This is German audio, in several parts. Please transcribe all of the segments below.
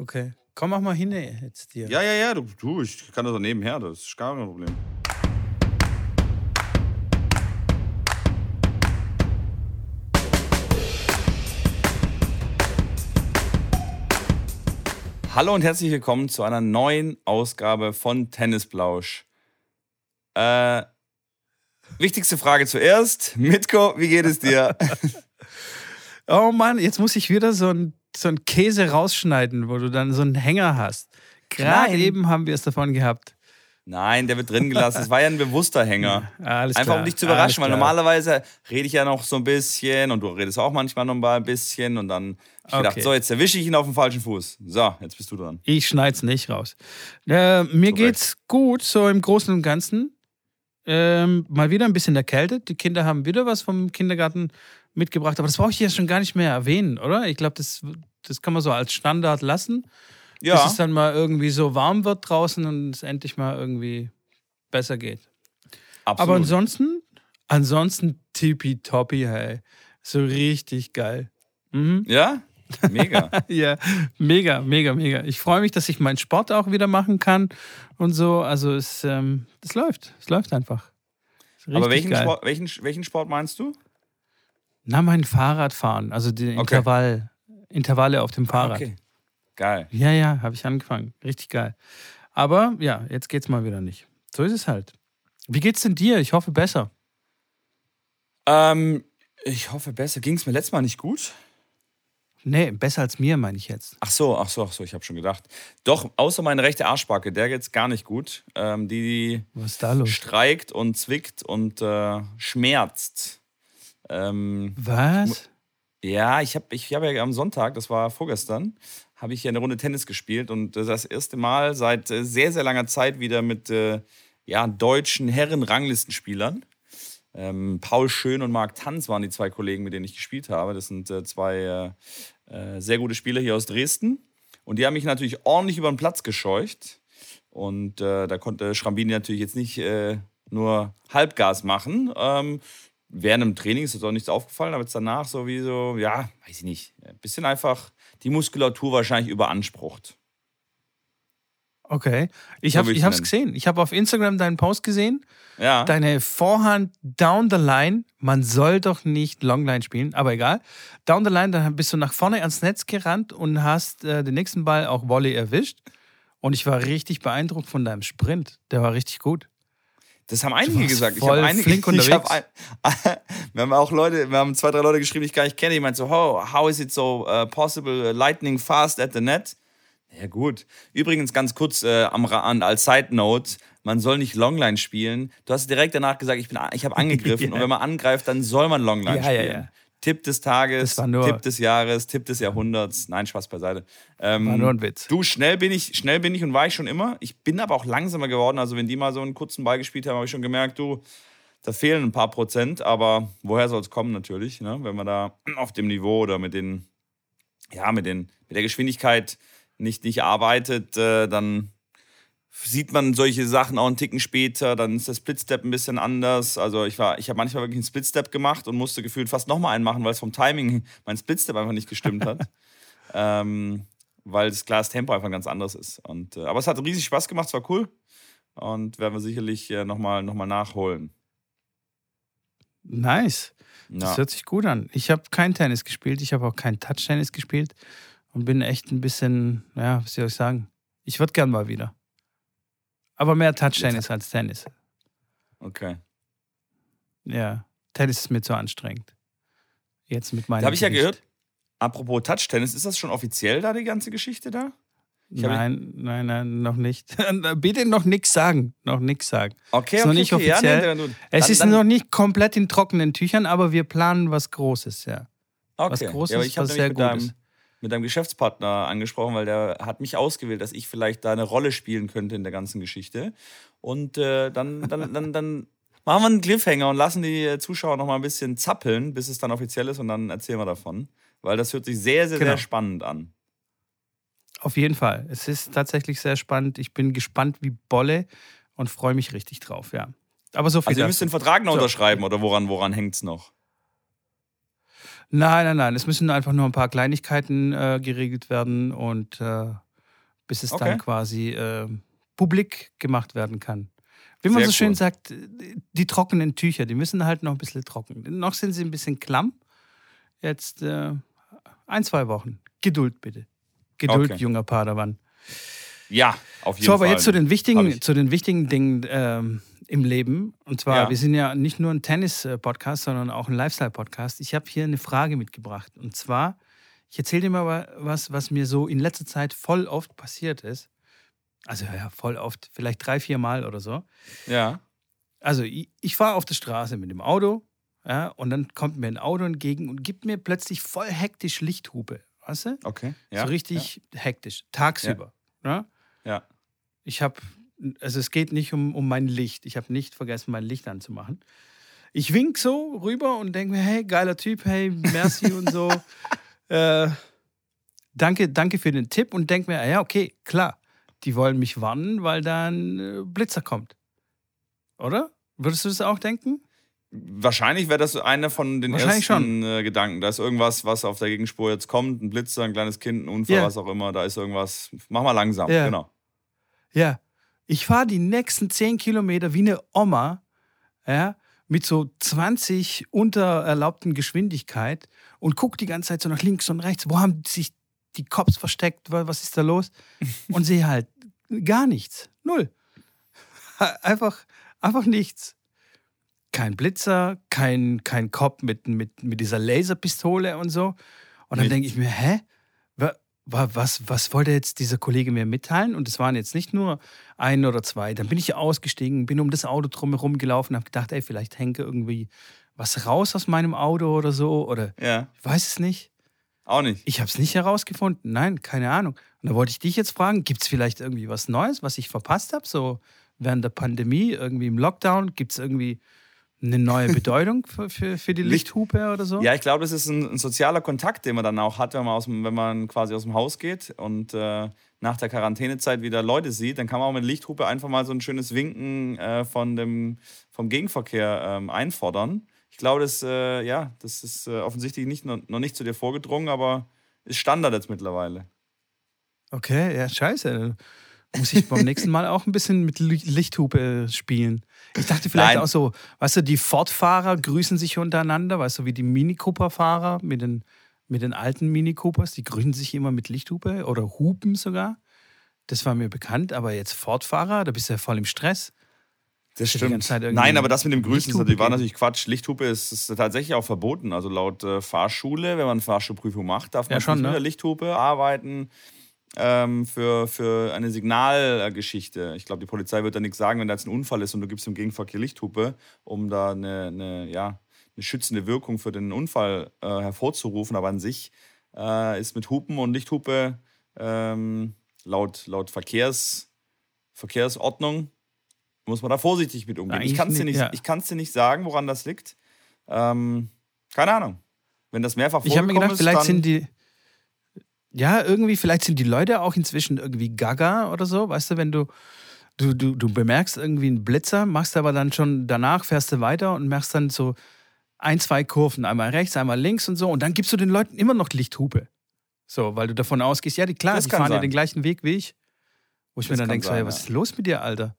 Okay. Komm, mach mal hin ey, jetzt dir. Ja, ja, ja, du, du, ich kann das auch nebenher, das ist gar kein Problem. Hallo und herzlich willkommen zu einer neuen Ausgabe von Tennisblausch. Äh, wichtigste Frage zuerst. Mitko, wie geht es dir? Oh Mann, jetzt muss ich wieder so ein, so ein Käse rausschneiden, wo du dann so einen Hänger hast. Gerade eben haben wir es davon gehabt. Nein, der wird drin gelassen. Es war ja ein bewusster Hänger. Alles Einfach klar, um dich zu überraschen, weil normalerweise rede ich ja noch so ein bisschen und du redest auch manchmal noch mal ein bisschen und dann ich gedacht, Okay. so, jetzt erwische ich ihn auf dem falschen Fuß. So, jetzt bist du dran. Ich schneid's nicht raus. Äh, mir geht's gut, so im Großen und Ganzen. Ähm, mal wieder ein bisschen erkältet. Die Kinder haben wieder was vom Kindergarten mitgebracht, aber das brauche ich ja schon gar nicht mehr erwähnen, oder? Ich glaube, das, das kann man so als Standard lassen, bis Ja, es dann mal irgendwie so warm wird draußen und es endlich mal irgendwie besser geht. absolut. Aber ansonsten, ansonsten tippitoppi, hey. So richtig geil. Mhm. ja, mega. Ja, mega, mega, mega. Ich freue mich, dass ich meinen Sport auch wieder machen kann und so. Also es, ähm, es läuft. Es läuft einfach. Aber welchen. Sport, welchen, welchen Sport meinst du? Na, mein Fahrradfahren. Also die Okay. Intervall, Intervalle auf dem Fahrrad. Okay. Geil. Ja, ja, habe ich angefangen. Richtig geil. Aber ja, jetzt geht's mal wieder nicht. So ist es halt. Wie geht's denn dir? Ich hoffe besser. Ähm, ich hoffe besser. Ging es mir letztes Mal nicht gut? Nee, besser als mir, meine ich jetzt. Ach so, ach so, ach so, ich habe schon gedacht. Doch, außer meine rechte Arschbacke, der geht's gar nicht gut. Ähm, die los? streikt und zwickt und äh, schmerzt. Ähm, Was? ja, ich habe ich hab ja am Sonntag, das war vorgestern, habe ich ja eine Runde Tennis gespielt und äh, das erste Mal seit äh, sehr, sehr langer Zeit wieder mit äh, ja, deutschen Herren-Ranglistenspielern. Ähm, Paul Schön und Marc Tanz waren die zwei Kollegen, mit denen ich gespielt habe. Das sind äh, zwei äh, äh, sehr gute Spieler hier aus Dresden. Und die haben mich natürlich ordentlich über den Platz gescheucht. Und äh, da konnte Schrambini natürlich jetzt nicht nur Halbgas machen. Ähm, während dem Training ist uns auch nichts aufgefallen, aber jetzt danach sowieso, ja, weiß ich nicht, ein bisschen einfach die Muskulatur wahrscheinlich überansprucht. Okay. Ich habe will ich gesehen. Ich habe auf Instagram deinen Post gesehen. Ja, Deine Vorhand down the line. Man soll doch nicht Longline spielen, aber egal. Down the line, dann bist du nach vorne ans Netz gerannt und hast äh, den nächsten Ball auch Volley erwischt. Und ich war richtig beeindruckt von deinem Sprint. Der war richtig gut. Das haben einige gesagt. Ich habe einige, ich hab ein, wir haben auch Leute, wir haben zwei, drei Leute geschrieben, die ich gar nicht kenne, die meinten so, how, how is it so uh, possible, uh, lightning fast at the net? Ja gut. Übrigens ganz kurz äh, am Rand als Side Note, man soll nicht Longline spielen. Du hast direkt danach gesagt, ich, bin, ich habe angegriffen Ja. und wenn man angreift, dann soll man Longline Ja, ja, spielen. ja. Tipp des Tages, Tipp des Jahres, Tipp des Jahrhunderts. Nein, Spaß beiseite. Ähm, War nur ein Witz. Du, schnell bin ich, schnell bin ich und war ich schon immer. Ich bin aber auch langsamer geworden. Also wenn die mal so einen kurzen Ball gespielt haben, habe ich schon gemerkt, du, da fehlen ein paar Prozent. Aber woher soll es kommen natürlich, ne? wenn man da auf dem Niveau oder mit den, ja, mit den, mit der Geschwindigkeit nicht, nicht arbeitet, äh, dann sieht man solche Sachen auch einen Ticken später, dann ist der Splitstep ein bisschen anders. Also ich war, ich habe manchmal wirklich einen Splitstep gemacht und musste gefühlt fast nochmal einen machen, weil es vom Timing mein Splitstep einfach nicht gestimmt hat. ähm, weil das das Tempo einfach ein ganz anderes ist. Und, äh, aber es hat riesig Spaß gemacht, es war cool. Und werden wir sicherlich äh, nochmal noch mal nachholen. Nice. Das Ja. hört sich gut an. Ich habe kein Tennis gespielt. Ich habe auch kein Touch-Tennis gespielt. Und bin echt ein bisschen, ja, was soll ich sagen? Ich würde gern mal wieder. Aber mehr Touch-Tennis als Tennis. Okay. Ja, Tennis ist mir zu anstrengend. Jetzt mit meinem. Da habe ich ja gehört, apropos Touch-Tennis, ist das schon offiziell da, die ganze Geschichte da? Nein, nein, nein, noch nicht. Bitte noch nichts sagen. Noch nichts sagen. Okay, Ist okay, noch nicht okay. offiziell. Ja, nee, dann, Es dann, ist dann, noch nicht komplett in trockenen Tüchern, aber wir planen was Großes, ja. okay. was Großes, ja, was sehr mit gut deinem, ist. Mit deinem Geschäftspartner angesprochen, weil der hat mich ausgewählt, dass ich vielleicht da eine Rolle spielen könnte in der ganzen Geschichte. Und äh, dann, dann, dann, dann machen wir einen Cliffhanger und lassen die Zuschauer noch mal ein bisschen zappeln, bis es dann offiziell ist und dann erzählen wir davon. Weil das hört sich sehr, sehr, Genau. sehr spannend an. Auf jeden Fall. Es ist tatsächlich sehr spannend. Ich bin gespannt wie Bolle und freue mich richtig drauf, ja. Aber so viel. Also ihr müsst den Vertrag noch So. unterschreiben oder woran, woran hängt es noch? Nein, nein, nein. Es müssen einfach nur ein paar Kleinigkeiten äh, geregelt werden und äh, bis es Okay. dann quasi äh, publik gemacht werden kann. Wie man Sehr so schön cool. sagt, die trockenen Tücher, die müssen halt noch ein bisschen trocken. Noch sind sie ein bisschen klamm. Jetzt äh, ein, zwei Wochen. Geduld bitte. Geduld, Okay. junger Padawan. Ja, auf jeden So, aber Fall. jetzt zu den wichtigen, ich. zu den wichtigen Dingen ähm, im Leben. Und zwar, Ja. wir sind ja nicht nur ein Tennis-Podcast, sondern auch ein Lifestyle-Podcast. Ich habe hier eine Frage mitgebracht. Und zwar, ich erzähle dir mal wa- was, was mir so in letzter Zeit voll oft passiert ist. Also ja, voll oft, vielleicht drei, vier Mal oder so. Ja. Also ich, ich fahre auf der Straße mit dem Auto ja, und dann kommt mir ein Auto entgegen und gibt mir plötzlich voll hektisch Lichthupe. Weißt du? Okay. Ja. so richtig hektisch, tagsüber. Ja. Ja. Ich habe, also es geht nicht um, um mein Licht. Ich habe nicht vergessen, mein Licht anzumachen. Ich wink so rüber und denke mir, hey, geiler Typ, hey, merci und so. Äh, danke, danke für den Tipp und denke mir, ja, okay, klar, die wollen mich warnen, weil da ein äh, Blitzer kommt. Oder? Würdest du das auch denken? Wahrscheinlich wäre das einer von den ersten äh, Gedanken. Da ist irgendwas, was auf der Gegenspur jetzt kommt. Ein Blitzer, ein kleines Kind, ein Unfall, Ja. was auch immer. Da ist irgendwas. Mach mal langsam. Ja. Genau. Ja, ich fahre die nächsten 10 Kilometer wie eine Oma, ja, mit so 20 unter erlaubten Geschwindigkeit und gucke die ganze Zeit so nach links und rechts. Wo haben sich die Cops versteckt? Wa- Was ist da los? Und sehe halt gar nichts. Null. Einfach, einfach nichts. Kein Blitzer, kein, kein Cop mit, mit, mit dieser Laserpistole und so. Und dann denke ich mir, hä? Wa- wa- Was, was wollte jetzt dieser Kollege mir mitteilen? Und es waren jetzt nicht nur ein oder zwei. Dann bin ich ausgestiegen, bin um das Auto drumherum gelaufen, habe gedacht, ey, vielleicht hänge irgendwie was raus aus meinem Auto oder so. Oder Ja. ich weiß es nicht. Auch nicht. Ich habe es nicht herausgefunden. Nein, keine Ahnung. Und da wollte ich dich jetzt fragen, gibt es vielleicht irgendwie was Neues, was ich verpasst habe? So während der Pandemie, irgendwie im Lockdown, gibt es irgendwie eine neue Bedeutung für, für, für die Licht- Lichthupe oder so? Ja, ich glaube, das ist ein, ein sozialer Kontakt, den man dann auch hat, wenn man, aus dem, wenn man quasi aus dem Haus geht und äh, nach der Quarantänezeit wieder Leute sieht. Dann kann man auch mit Lichthupe einfach mal so ein schönes Winken äh, von dem, vom Gegenverkehr ähm, einfordern. Ich glaube, das, äh, ja, das ist äh, offensichtlich nicht, noch, noch nicht zu dir vorgedrungen, aber ist Standard jetzt mittlerweile. Okay, ja, scheiße. Muss ich beim nächsten Mal auch ein bisschen mit Li- Lichthupe spielen. Ich dachte vielleicht Nein. auch so, weißt du, die Ford-Fahrer grüßen sich untereinander, weißt du, wie die Mini Cooper-Fahrer mit den, mit den alten Mini Coopers, die grüßen sich immer mit Lichthupe oder Hupen sogar. Das war mir bekannt, aber jetzt Ford-Fahrer, da bist du ja voll im Stress. Das irgendwie Nein, aber das mit dem Grüßen natürlich, war natürlich Quatsch. Lichthupe ist, ist tatsächlich auch verboten. Also laut äh, Fahrschule, wenn man Fahrschulprüfung macht, darf man Ja, schon, nicht mit ne? der Lichthupe arbeiten ähm, für, für eine Signalgeschichte. Ich glaube, die Polizei wird da nichts sagen, wenn da jetzt ein Unfall ist und du gibst im Gegenverkehr Lichthupe, um da eine, eine, ja, eine schützende Wirkung für den Unfall äh, hervorzurufen. Aber an sich äh, ist mit Hupen und Lichthupe ähm, laut, laut Verkehrs, Verkehrsordnung muss man da vorsichtig mit umgehen. Ich Eigentlich kann es dir, nicht, ja. ich dir nicht sagen, woran das liegt. Ähm, keine Ahnung. Wenn das mehrfach Ich habe mir gedacht, ist, vielleicht sind die. Ja, irgendwie, vielleicht sind die Leute auch inzwischen irgendwie gaga oder so. Weißt du, wenn du, du, du, du bemerkst irgendwie einen Blitzer, machst aber dann schon danach, fährst du weiter und machst dann so ein, zwei Kurven, einmal rechts, einmal links und so. Und dann gibst du den Leuten immer noch Lichthupe. So, weil du davon ausgehst, ja, die, klar, Das die fahren ja sein. den gleichen Weg wie ich. Wo ich Das mir dann denke, so, hey, was ja. ist los mit dir, Alter?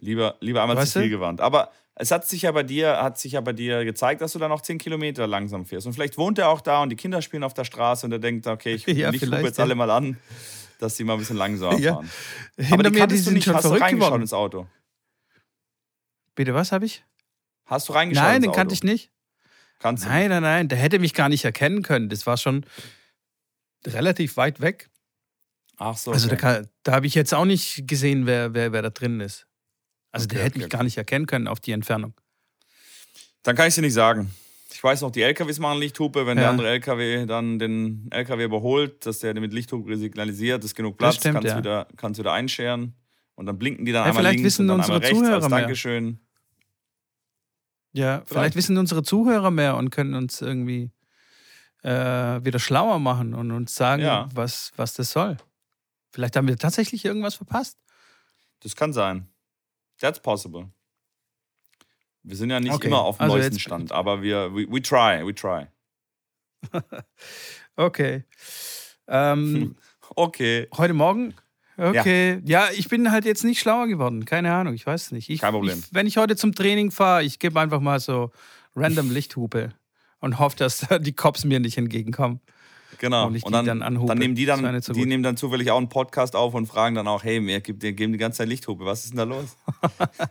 lieber, lieber einmal Weißt zu viel gewarnt. Aber es hat sich ja bei dir, hat sich ja bei dir gezeigt, dass du dann noch 10 Kilometer langsam fährst. Und vielleicht wohnt er auch da und die Kinder spielen auf der Straße und er denkt, okay, ich Ja, Lichthupe vielleicht, jetzt ja. alle mal an, dass sie mal ein bisschen langsamer Ja. fahren. Hinter Aber die mir, die du sind nicht. schon Hast du verrückt reingeschaut geworden. ins Auto? Bitte, was habe ich? Hast du reingeschaut Nein, den kannte ich nicht. Kannst du Nein, nein, nein, der hätte mich gar nicht erkennen können. Das war schon relativ weit weg. Ach so. Also da, okay. da habe ich jetzt auch nicht gesehen, wer, wer, wer da drin ist. Also der Okay, hätte okay, mich gar nicht erkennen können auf die Entfernung. Dann kann ich dir nicht sagen. Ich weiß noch, die LKWs machen Lichthupe. Wenn der Ja. andere LKW dann den LKW überholt, dass der mit Lichthupe signalisiert, ist genug Platz, stimmt, kannst, ja. wieder, kannst wieder einscheren. Und dann blinken die dann Ja, einmal vielleicht links wissen und dann unsere einmal rechts als Zuhörer mehr. Dankeschön. Ja, vielleicht, Vielleicht. wissen unsere Zuhörer mehr und können uns irgendwie äh, wieder schlauer machen und uns sagen, Ja. was, was das soll. Vielleicht haben wir tatsächlich irgendwas verpasst. Das kann sein. That's possible. Wir sind ja nicht Okay, immer auf dem also neuesten Stand, aber wir we, we try, we try. Okay. Ähm, Okay. heute Morgen Okay. Ja. ja. ich bin halt jetzt nicht schlauer geworden. Keine Ahnung, ich weiß nicht. Ich, Kein Problem. Ich, wenn ich heute zum Training fahre, ich gebe einfach mal so random Lichthupe und hoffe, dass die Cops mir nicht entgegenkommen. Genau. Und, und dann, dann, dann, nehmen die dann, die nehmen dann zufällig auch einen Podcast auf und fragen dann auch, hey, wir geben die ganze Zeit Lichthupe, was ist denn da los?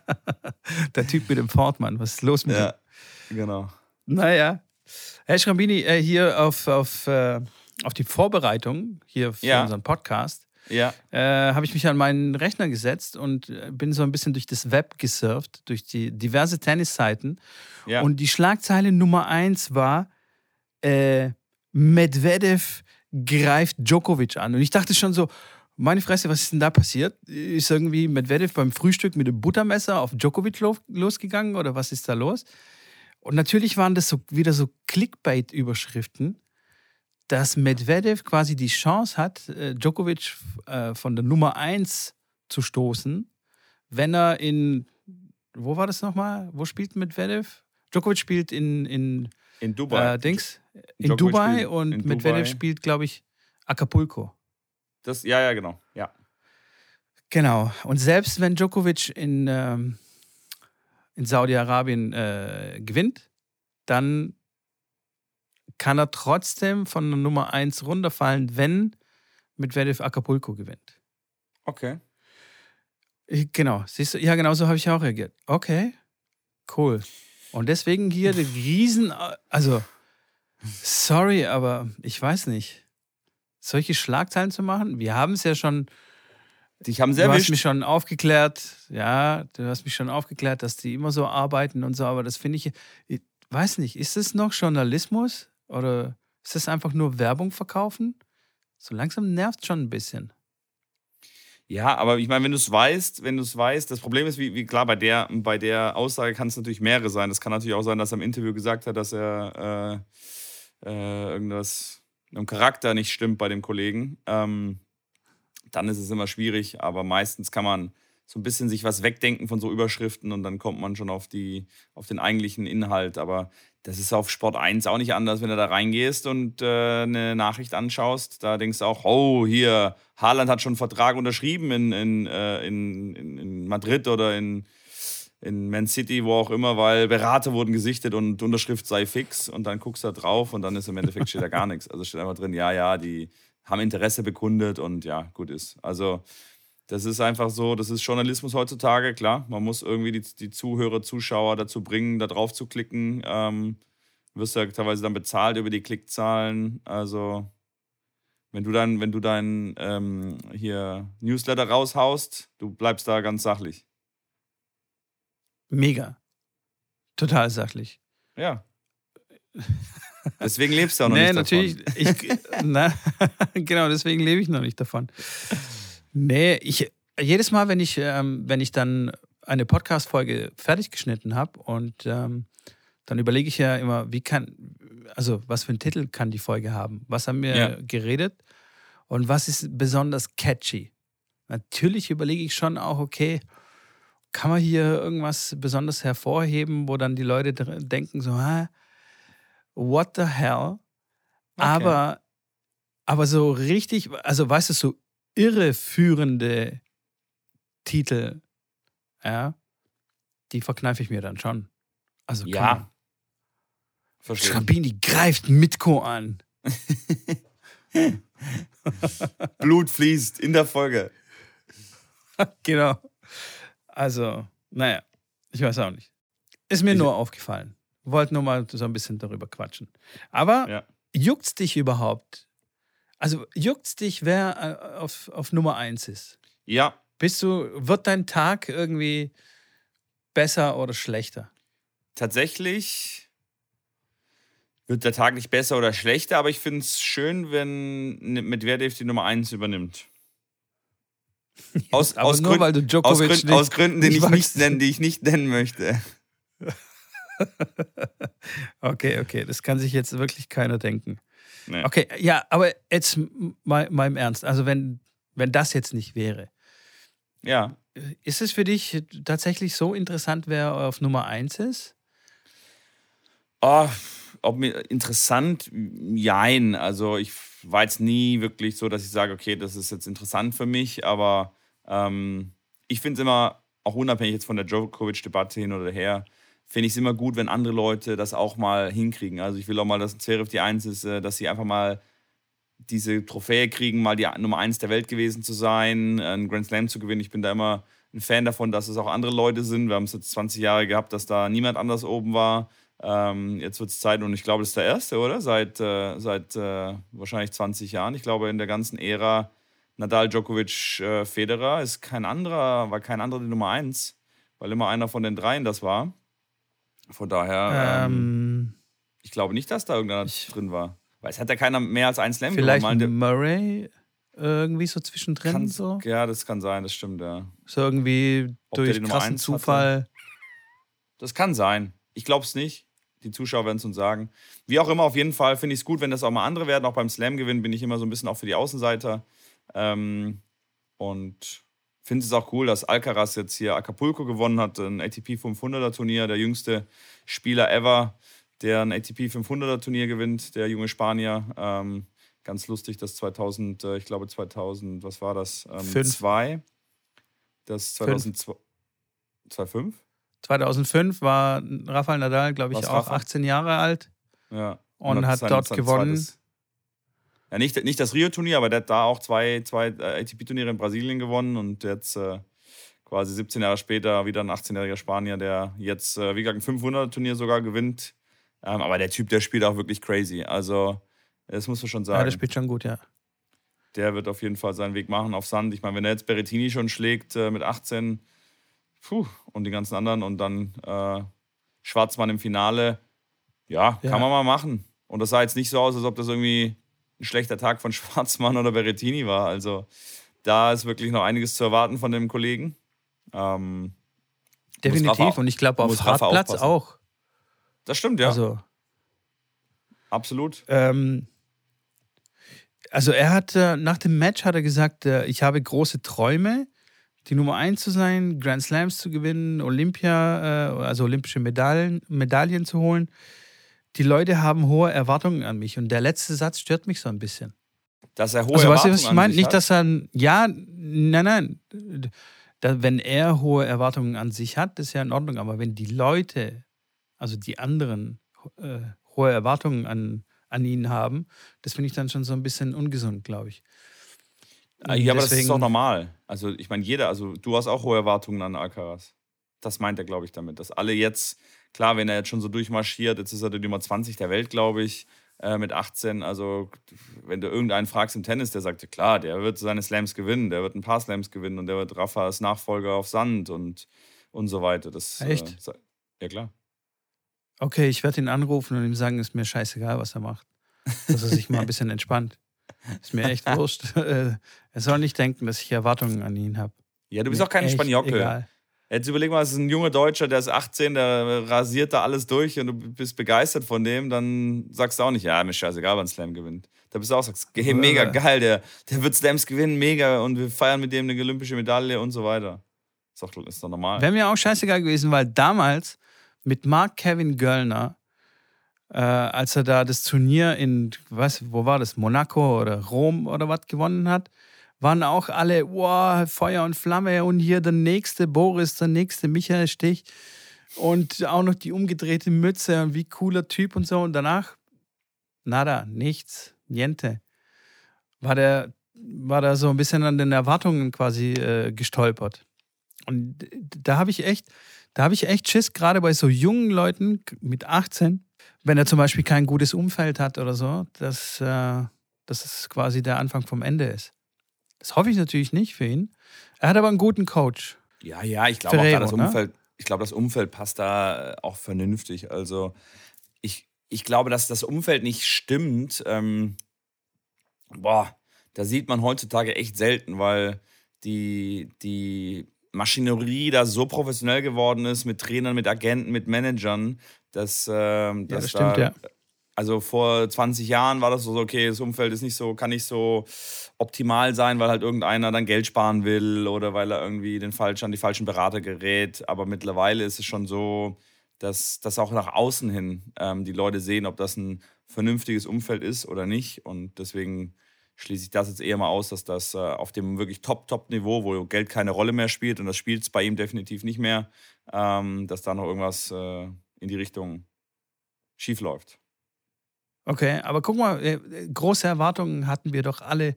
Der Typ mit dem Ford, Mann, was ist los mit ja, dem? genau. Naja. Herr Schrambini, äh, hier auf, auf, äh, auf die Vorbereitung hier für ja. unseren Podcast ja. äh, habe ich mich an meinen Rechner gesetzt und äh, bin so ein bisschen durch das Web gesurft, durch die diverse Tennisseiten. Ja. Und die Schlagzeile Nummer eins war, äh, Medvedev greift Djokovic an. Und ich dachte schon so, meine Fresse, was ist denn da passiert? Ist irgendwie Medvedev beim Frühstück mit dem Buttermesser auf Djokovic losgegangen oder was ist da los? Und natürlich waren das so wieder so Clickbait-Überschriften, dass Medvedev quasi die Chance hat, äh, Djokovic äh, von der Nummer 1 zu stoßen, wenn er in, wo war das nochmal? Wo spielt Medvedev? Djokovic spielt in, in, in Dubai. Äh, Dings, in Djokovic Dubai und in Medvedev Dubai. spielt, glaube ich, Acapulco. Das, ja, ja, genau. Ja. Genau. Und selbst wenn Djokovic in, ähm, in Saudi-Arabien äh, gewinnt, dann kann er trotzdem von der Nummer 1 runterfallen, wenn Medvedev Acapulco gewinnt. Okay. Genau, siehst du, ja, genau so habe ich auch reagiert. Okay, cool. Und deswegen hier der Riesen, also, sorry, aber ich weiß nicht. Solche Schlagzeilen zu machen, wir haben es ja schon. Dich haben sehr Du hast mich schon aufgeklärt, ja, du hast mich schon aufgeklärt, dass die immer so arbeiten und so, aber das finde ich, ich weiß nicht, ist es noch Journalismus? Oder ist das einfach nur Werbung verkaufen? So langsam nervt schon ein bisschen. Ja, aber ich meine, wenn du es weißt, wenn du es weißt, das Problem ist, wie, wie klar, bei der, bei der Aussage kann es natürlich mehrere sein. Es kann natürlich auch sein, dass er im Interview gesagt hat, dass er äh, äh, irgendwas im Charakter nicht stimmt bei dem Kollegen. Ähm, dann ist es immer schwierig, aber meistens kann man so ein bisschen sich was wegdenken von so Überschriften und dann kommt man schon auf, die, auf den eigentlichen Inhalt. Aber das ist auf Sport 1 auch nicht anders, wenn du da reingehst und äh, eine Nachricht anschaust. Da denkst du auch, oh, hier, Haaland hat schon einen Vertrag unterschrieben in, in, äh, in, in, Madrid oder in, in Man City, wo auch immer, weil Berater wurden gesichtet und Unterschrift sei fix. Und dann guckst du da drauf und dann ist im Endeffekt steht da gar nichts. Also steht einfach drin, ja, ja, die haben Interesse bekundet und ja, gut ist. Also das ist einfach so, das ist Journalismus heutzutage, klar. Man muss irgendwie die, die Zuhörer, Zuschauer dazu bringen, da drauf zu klicken. Ähm, wirst ja teilweise dann bezahlt über die Klickzahlen. Also, wenn du dann, wenn du dein ähm, hier Newsletter raushaust, du bleibst da ganz sachlich. Mega. Total sachlich. Ja. Deswegen lebst du auch noch nee, nicht natürlich, davon. Ich, na, genau, deswegen lebe ich noch nicht davon. Nee, ich, jedes Mal, wenn ich, ähm, wenn ich dann eine Podcast-Folge fertig geschnitten habe und ähm, dann überlege ich ja immer, wie kann, also was für einen Titel kann die Folge haben? Was haben wir ja. geredet? Und was ist besonders catchy? Natürlich überlege ich schon auch, okay, kann man hier irgendwas besonders hervorheben, wo dann die Leute denken so, Hä, what the hell? Okay. Aber, aber so richtig, also weißt du, so irreführende Titel, ja, die verkneife ich mir dann schon. Also ja. Verstehe. Schrambini greift Mitko an. Blut fließt in der Folge. genau. Also, naja, ich weiß auch nicht. Ist mir ich nur aufgefallen. Wollte nur mal so ein bisschen darüber quatschen. Aber ja. juckt's dich überhaupt, also juckt's dich, wer äh, auf, auf Nummer 1 ist? Ja. Bist du, wird dein Tag irgendwie besser oder schlechter? Tatsächlich wird der Tag nicht besser oder schlechter, aber ich finde es schön, wenn Medvedev die Nummer 1 übernimmt. Aus, aus, nur, Gründen, aus, Gründen, aus Gründen, die ich nicht nennen, die ich nicht nennen möchte. okay, okay, das kann sich jetzt wirklich keiner denken. Nee. Okay, ja, aber jetzt mal, mal im Ernst. Also, wenn, wenn das jetzt nicht wäre. Ja. Ist es für dich tatsächlich so interessant, wer auf Nummer 1 ist? Oh, ob mir interessant, jein. Also ich war jetzt nie wirklich so, dass ich sage, okay, das ist jetzt interessant für mich, aber ähm, ich finde es immer, auch unabhängig jetzt von der Djokovic-Debatte hin oder her, finde ich es immer gut, wenn andere Leute das auch mal hinkriegen. Also ich will auch mal, dass Zverev die Eins ist, äh, dass sie einfach mal diese Trophäe kriegen, mal die Nummer eins der Welt gewesen zu sein, einen Grand Slam zu gewinnen. Ich bin da immer ein Fan davon, dass es auch andere Leute sind. Wir haben es jetzt 20 Jahre gehabt, dass da niemand anders oben war. Ähm, jetzt wird es Zeit und ich glaube, das ist der erste, oder? Seit, äh, seit äh, wahrscheinlich 20 Jahren. Ich glaube, in der ganzen Ära Nadal, Djokovic, äh, Federer ist kein anderer, war kein anderer die Nummer eins, weil immer einer von den dreien das war. Von daher, ähm, ähm, ich glaube nicht, dass da irgendeiner ich, drin war. Weil es hat ja keiner mehr als ein Slam Vielleicht gewonnen. Murray irgendwie so zwischendrin kann, so. Ja, das kann sein, das stimmt, ja. So irgendwie Ob durch krassen Zufall. Hatte. Das kann sein. Ich glaube es nicht. Die Zuschauer werden es uns sagen. Wie auch immer, auf jeden Fall finde ich es gut, wenn das auch mal andere werden. Auch beim Slam-Gewinn bin ich immer so ein bisschen auch für die Außenseiter. Ähm, und finde es auch cool, dass Alcaraz jetzt hier Acapulco gewonnen hat, ein ATP 500er Turnier, der jüngste Spieler ever der ein ATP 500er Turnier gewinnt, der junge Spanier. Ähm, ganz lustig, dass 2000, äh, ich glaube 2000, was war das? Ähm, zwei. Das 2002. 2005? 2005 war Rafael Nadal, glaube ich, was auch Rafa? 18 Jahre alt. Ja. Und, und hat sein, dort sein gewonnen. Zweites, ja, nicht, nicht das Rio-Turnier, aber der hat da auch zwei, zwei äh, ATP-Turniere in Brasilien gewonnen und jetzt äh, quasi 17 Jahre später wieder ein 18-jähriger Spanier, der jetzt, äh, wie gesagt, ein 500er-Turnier sogar gewinnt ähm, aber der Typ, der spielt auch wirklich crazy. Also, das muss man schon sagen. Ja, der spielt schon gut, ja. Der wird auf jeden Fall seinen Weg machen auf Sand. Ich meine, wenn er jetzt Berrettini schon schlägt äh, mit 18 puh, und die ganzen anderen und dann äh, Schwarzmann im Finale, ja, ja, kann man mal machen. Und das sah jetzt nicht so aus, als ob das irgendwie ein schlechter Tag von Schwarzmann oder Berrettini war. Also da ist wirklich noch einiges zu erwarten von dem Kollegen. Ähm, Definitiv. Und ich glaube auf Hartplatz auch. Das stimmt, ja. Also, Absolut. Ähm, also er hat äh, nach dem Match hat er gesagt, äh, ich habe große Träume, die Nummer eins zu sein, Grand Slams zu gewinnen, Olympia, äh, also olympische Medaillen, Medaillen zu holen. Die Leute haben hohe Erwartungen an mich und der letzte Satz stört mich so ein bisschen. Dass er hohe also, Erwartungen weißt du, was ich meine? Nicht, dass er ja, nein, nein. Da, wenn er hohe Erwartungen an sich hat, ist ja in Ordnung. Aber wenn die Leute also die anderen äh, hohe Erwartungen an, an ihn haben, das finde ich dann schon so ein bisschen ungesund, glaube ich. Ah, ja, aber Deswegen, das ist doch normal. Also ich meine, jeder, also du hast auch hohe Erwartungen an Alcaraz. Das meint er, glaube ich, damit. Dass alle jetzt, klar, wenn er jetzt schon so durchmarschiert, jetzt ist er die Nummer 20 der Welt, glaube ich, äh, mit 18. Also, wenn du irgendeinen fragst im Tennis, der sagt, ja, klar, der wird seine Slams gewinnen, der wird ein paar Slams gewinnen und der wird Raffas Nachfolger auf Sand und, und so weiter. Das, Echt? Äh, ja, klar. Okay, ich werde ihn anrufen und ihm sagen, ist mir scheißegal, was er macht. Dass er sich mal ein bisschen entspannt. Ist mir echt wurscht. er soll nicht denken, dass ich Erwartungen an ihn habe. Ja, du bist auch kein Spaniockel. Jetzt überleg mal, es ist ein junger Deutscher, der ist 18, der rasiert da alles durch und du bist begeistert von dem, dann sagst du auch nicht, ja, mir ist scheißegal, wann Slam gewinnt. Da bist du auch sagst, hey, mega geil, der, der wird Slams gewinnen, mega und wir feiern mit dem eine olympische Medaille und so weiter. Ist doch, ist doch normal. Wäre mir auch scheißegal gewesen, weil damals mit Mark Kevin Göllner, äh, als er da das Turnier in, was, wo war das, Monaco oder Rom oder was gewonnen hat, waren auch alle, wow, Feuer und Flamme und hier der nächste Boris, der nächste Michael Stich und auch noch die umgedrehte Mütze und wie cooler Typ und so und danach nada, nichts, niente. War der, war da so ein bisschen an den Erwartungen quasi äh, gestolpert. Und da habe ich echt, da habe ich echt Schiss, gerade bei so jungen Leuten mit 18, wenn er zum Beispiel kein gutes Umfeld hat oder so, dass, äh, dass es quasi der Anfang vom Ende ist. Das hoffe ich natürlich nicht für ihn. Er hat aber einen guten Coach. Ja, ja, ich glaube auch da das ne? Umfeld, ne? ich glaube, das Umfeld passt da äh, auch vernünftig. Also ich, ich glaube, dass das Umfeld nicht stimmt. Ähm, boah, da sieht man heutzutage echt selten, weil die, die Maschinerie da so professionell geworden ist mit Trainern, mit Agenten, mit Managern, dass, äh, dass ja, das stimmt, da, ja. Also vor 20 Jahren war das so, okay, das Umfeld ist nicht so, kann nicht so optimal sein, weil halt irgendeiner dann Geld sparen will oder weil er irgendwie den falschen, an die falschen Berater gerät. Aber mittlerweile ist es schon so, dass das auch nach außen hin ähm, die Leute sehen, ob das ein vernünftiges Umfeld ist oder nicht. Und deswegen schließe ich das jetzt eher mal aus, dass das äh, auf dem wirklich Top-Top-Niveau, wo Geld keine Rolle mehr spielt, und das spielt es bei ihm definitiv nicht mehr, ähm, dass da noch irgendwas äh, in die Richtung schief läuft. Okay, aber guck mal, äh, große Erwartungen hatten wir doch alle.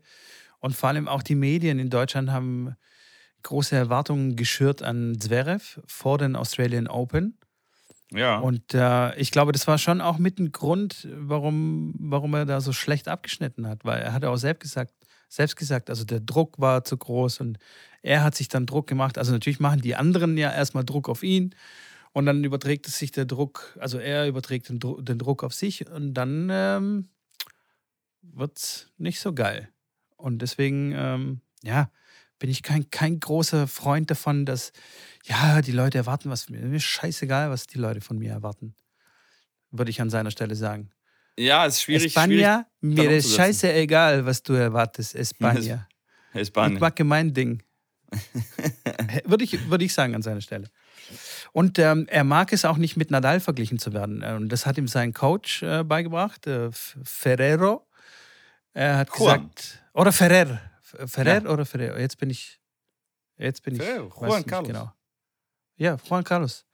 Und vor allem auch die Medien in Deutschland haben große Erwartungen geschürt an Zverev vor den Australian Open. Ja. Und äh, ich glaube, das war schon auch mit ein Grund, warum, warum er da so schlecht abgeschnitten hat, weil er hat auch selbst gesagt, selbst gesagt, also der Druck war zu groß und er hat sich dann Druck gemacht. Also natürlich machen die anderen ja erstmal Druck auf ihn und dann überträgt es sich der Druck, also er überträgt den, Dru den Druck auf sich und dann ähm, wird es nicht so geil. Und deswegen, ähm, ja, bin ich kein, kein großer Freund davon, dass, ja, die Leute erwarten was von mir. Mir ist scheißegal, was die Leute von mir erwarten. Würde ich an seiner Stelle sagen. Ja, ist schwierig. España, schwierig, mir ist scheiße egal, was du erwartest. España. España. Ich mache mein Ding. würde, ich, würde ich sagen an seiner Stelle. Und ähm, er mag es auch nicht mit Nadal verglichen zu werden. Und das hat ihm sein Coach äh, beigebracht, äh, Ferrero. Er hat Juan. gesagt, oder Ferrer. Ferrer Ja. oder Ferrero? Jetzt bin ich. Jetzt bin ich. Ferrero, weiß Juan Carlos. Genau. Ja, Juan Carlos.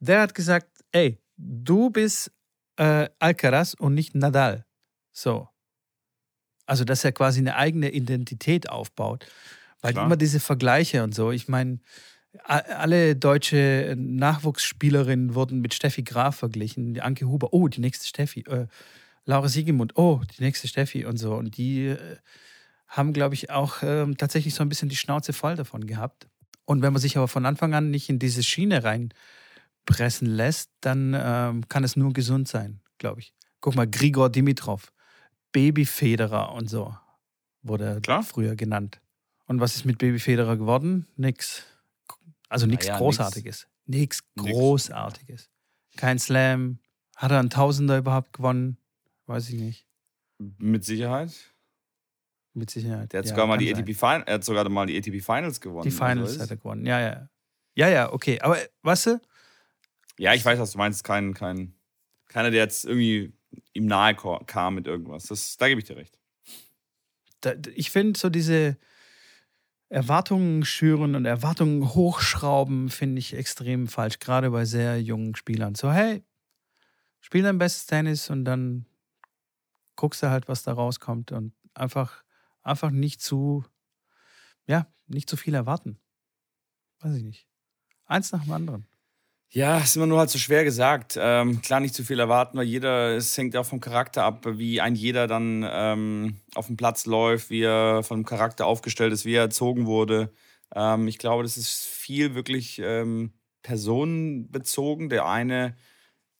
Der hat gesagt: Ey, du bist äh, Alcaraz und nicht Nadal. So. Also, dass er quasi eine eigene Identität aufbaut. Weil Klar. immer diese Vergleiche und so. Ich meine, alle deutsche Nachwuchsspielerinnen wurden mit Steffi Graf verglichen. Die Anke Huber, oh, die nächste Steffi. Äh, Laura Siegemund, oh, die nächste Steffi und so. Und die äh, haben, glaube ich, auch ähm, tatsächlich so ein bisschen die Schnauze voll davon gehabt. Und wenn man sich aber von Anfang an nicht in diese Schiene reinpressen lässt, dann ähm, kann es nur gesund sein, glaube ich. Guck mal, Grigor Dimitrov, Baby Federer und so wurde er Klar. früher genannt. Und was ist mit Baby Federer geworden? Nix. Also nichts Naja, Großartiges. Nichts. Großartiges. Kein Slam. Hat er einen Tausender überhaupt gewonnen? Weiß ich nicht. Mit Sicherheit. Mit Sicherheit. Der hat Ja, sogar mal die. ATP Fin er hat sogar mal die ATP Finals gewonnen. Die Finals Also hat er gewonnen. Ja, ja. Ja, ja, okay. Aber weißt du, Ja, ich weiß, was du meinst. Kein, kein, keiner, der jetzt irgendwie ihm nahe kam mit irgendwas. Das, da gebe ich dir recht. da, ich finde so diese Erwartungen schüren und Erwartungen hochschrauben, finde ich extrem falsch, gerade bei sehr jungen Spielern. So, hey, spiel dein bestes Tennis und dann guckst du halt, was da rauskommt und einfach, einfach nicht zu, ja, nicht zu viel erwarten. Weiß ich nicht. Eins nach dem anderen. Ja, ist immer nur halt so schwer gesagt. Ähm, klar, nicht zu viel erwarten, weil jeder, es hängt auch vom Charakter ab, wie ein jeder dann ähm, auf dem Platz läuft, wie er vom Charakter aufgestellt ist, wie er erzogen wurde. Ähm, ich glaube, das ist viel wirklich ähm, personenbezogen. Der eine,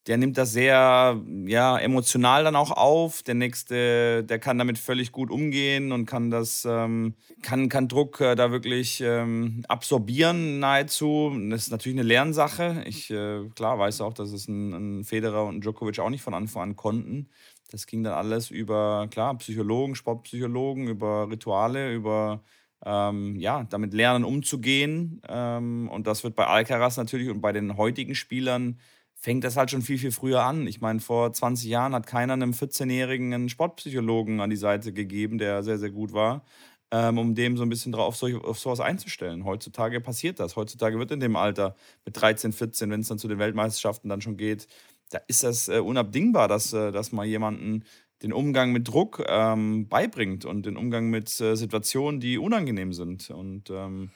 der nimmt das sehr ja, emotional dann auch auf. Der nächste, der kann damit völlig gut umgehen und kann das, ähm, kann, kann Druck äh, da wirklich ähm, absorbieren nahezu. Das ist natürlich eine Lernsache. Ich, äh, klar, weiß auch, dass es ein, ein Federer und ein Djokovic auch nicht von Anfang an konnten. Das ging dann alles über, klar, Psychologen, Sportpsychologen, über Rituale, über ähm, ja, damit lernen umzugehen. Ähm, und das wird bei Alcaraz natürlich und bei den heutigen Spielern fängt das halt schon viel, viel früher an. Ich meine, vor 20 Jahren hat keiner einem 14-Jährigen einen Sportpsychologen an die Seite gegeben, der sehr, sehr gut war, ähm, um dem so ein bisschen drauf, auf, solche, auf sowas einzustellen. Heutzutage passiert das. Heutzutage wird in dem Alter mit 13, 14, wenn es dann zu den Weltmeisterschaften dann schon geht, da ist das äh, unabdingbar, dass, äh, dass man jemanden den Umgang mit Druck ähm, beibringt und den Umgang mit äh, Situationen, die unangenehm sind. Und ähm,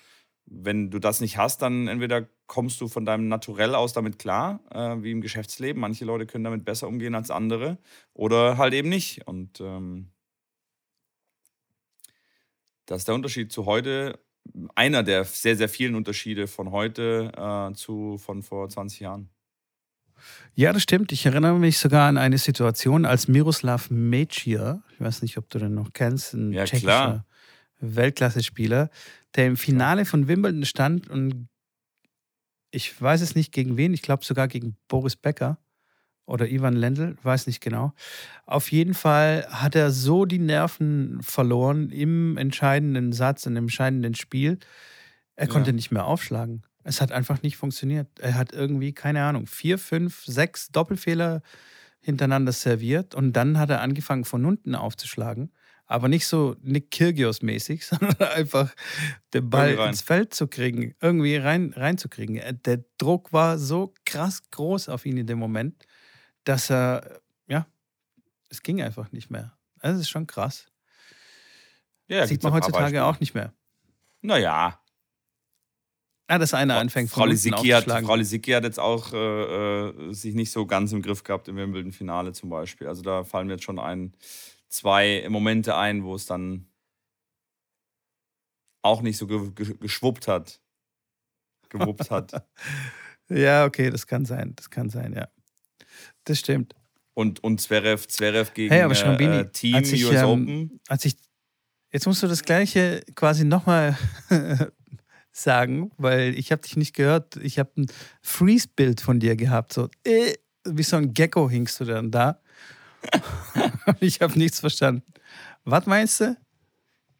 wenn du das nicht hast, dann entweder kommst du von deinem Naturell aus damit klar, äh, wie im Geschäftsleben. Manche Leute können damit besser umgehen als andere oder halt eben nicht. Und ähm, das ist der Unterschied zu heute. Einer der sehr, sehr vielen Unterschiede von heute äh, zu von vor 20 Jahren. Ja, das stimmt. Ich erinnere mich sogar an eine Situation, als Miroslav Meciar, ich weiß nicht, ob du den noch kennst, ein Ja, tschechischer klar. Weltklasse-Spieler, der im Finale von Wimbledon stand und ich weiß es nicht gegen wen, ich glaube sogar gegen Boris Becker oder Ivan Lendl, weiß nicht genau. Auf jeden Fall hat er so die Nerven verloren im entscheidenden Satz, im entscheidenden Spiel. Er konnte Ja. nicht mehr aufschlagen. Es hat einfach nicht funktioniert. Er hat irgendwie, keine Ahnung, vier, fünf, sechs Doppelfehler hintereinander serviert und dann hat er angefangen von unten aufzuschlagen. Aber nicht so Nick Kyrgios-mäßig, sondern einfach den Ball ins Feld zu kriegen, irgendwie rein, reinzukriegen. Äh, der Druck war so krass groß auf ihn in dem Moment, dass er, ja, es ging einfach nicht mehr. Das ist schon krass. Ja, Sieht man heutzutage auch nicht mehr. Naja. Ah, dass einer anfängt, Frau Lisicki hat, Frau Lisicki hat jetzt auch äh, äh, sich nicht so ganz im Griff gehabt im Wimbledon-Finale zum Beispiel. Also da fallen mir jetzt schon ein, zwei Momente ein, wo es dann auch nicht so ge ge geschwuppt hat. Gewuppt hat. ja, okay, das kann sein. Das kann sein, ja. Das stimmt. Und, und Zverev, Zverev gegen hey, aber Schrambini, äh, Team als ich, US ähm, Open. Als ich, jetzt musst du das Gleiche quasi nochmal sagen, weil ich habe dich nicht gehört. Ich habe ein Freeze-Bild von dir gehabt. So, äh, wie so ein Gecko hingst du dann da. ich habe nichts verstanden. Was meinst du?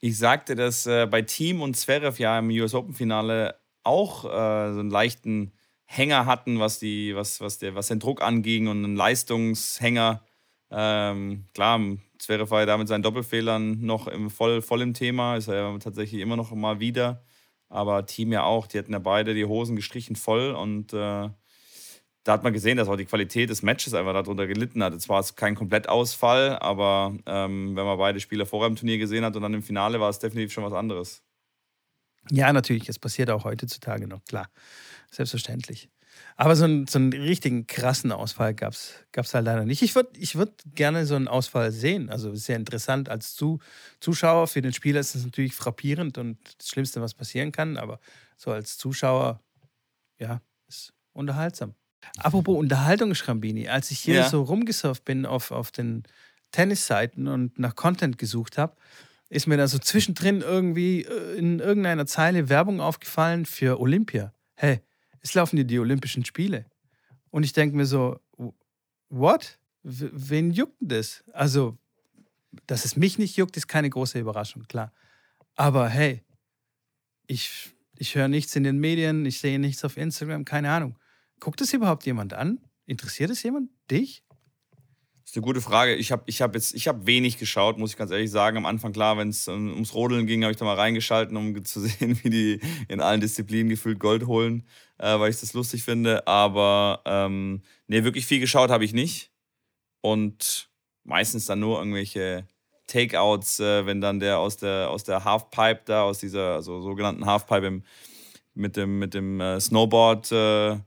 Ich sagte, dass äh, bei Team und Zverev ja im US Open-Finale auch äh, so einen leichten Hänger hatten, was, die, was, was, der, was den Druck anging und einen Leistungshänger. Ähm, klar, Zverev war ja da mit seinen Doppelfehlern noch im, voll, voll im Thema, ist er ja tatsächlich immer noch mal wieder. Aber Team ja auch, die hatten ja beide die Hosen gestrichen voll und äh, da hat man gesehen, dass auch die Qualität des Matches einfach darunter gelitten hat. Es war kein Komplettausfall, aber ähm, wenn man beide Spieler vorher im Turnier gesehen hat und dann im Finale, war es definitiv schon was anderes. Ja, natürlich. Es passiert auch heutzutage noch, klar. Selbstverständlich. Aber so einen, so einen richtigen krassen Ausfall gab es halt leider nicht. Ich würde ich würd gerne so einen Ausfall sehen. Also sehr interessant als Zu Zuschauer. Für den Spieler ist es natürlich frappierend und das Schlimmste, was passieren kann. Aber so als Zuschauer, ja, ist unterhaltsam. Apropos Unterhaltung, Schrambini, als ich hier ja. so rumgesurft bin auf, auf den Tennisseiten und nach Content gesucht habe, ist mir da so zwischendrin irgendwie äh, in irgendeiner Zeile Werbung aufgefallen für Olympia. Hey, es laufen dir die Olympischen Spiele. Und ich denke mir so, what? Wen juckt denn das? Also, dass es mich nicht juckt, ist keine große Überraschung, klar. Aber hey, ich, ich höre nichts in den Medien, ich sehe nichts auf Instagram, keine Ahnung. Guckt es überhaupt jemand an? Interessiert es jemand? Dich? Das ist eine gute Frage. Ich habe ich hab hab wenig geschaut, muss ich ganz ehrlich sagen. Am Anfang, klar, wenn es ums Rodeln ging, habe ich da mal reingeschalten, um zu sehen, wie die in allen Disziplinen gefühlt Gold holen, äh, weil ich das lustig finde. Aber ähm, nee, wirklich viel geschaut habe ich nicht. Und meistens dann nur irgendwelche Takeouts, äh, wenn dann der aus der, aus der Halfpipe da, aus dieser also sogenannten Halfpipe im, mit dem, mit dem äh, Snowboard äh,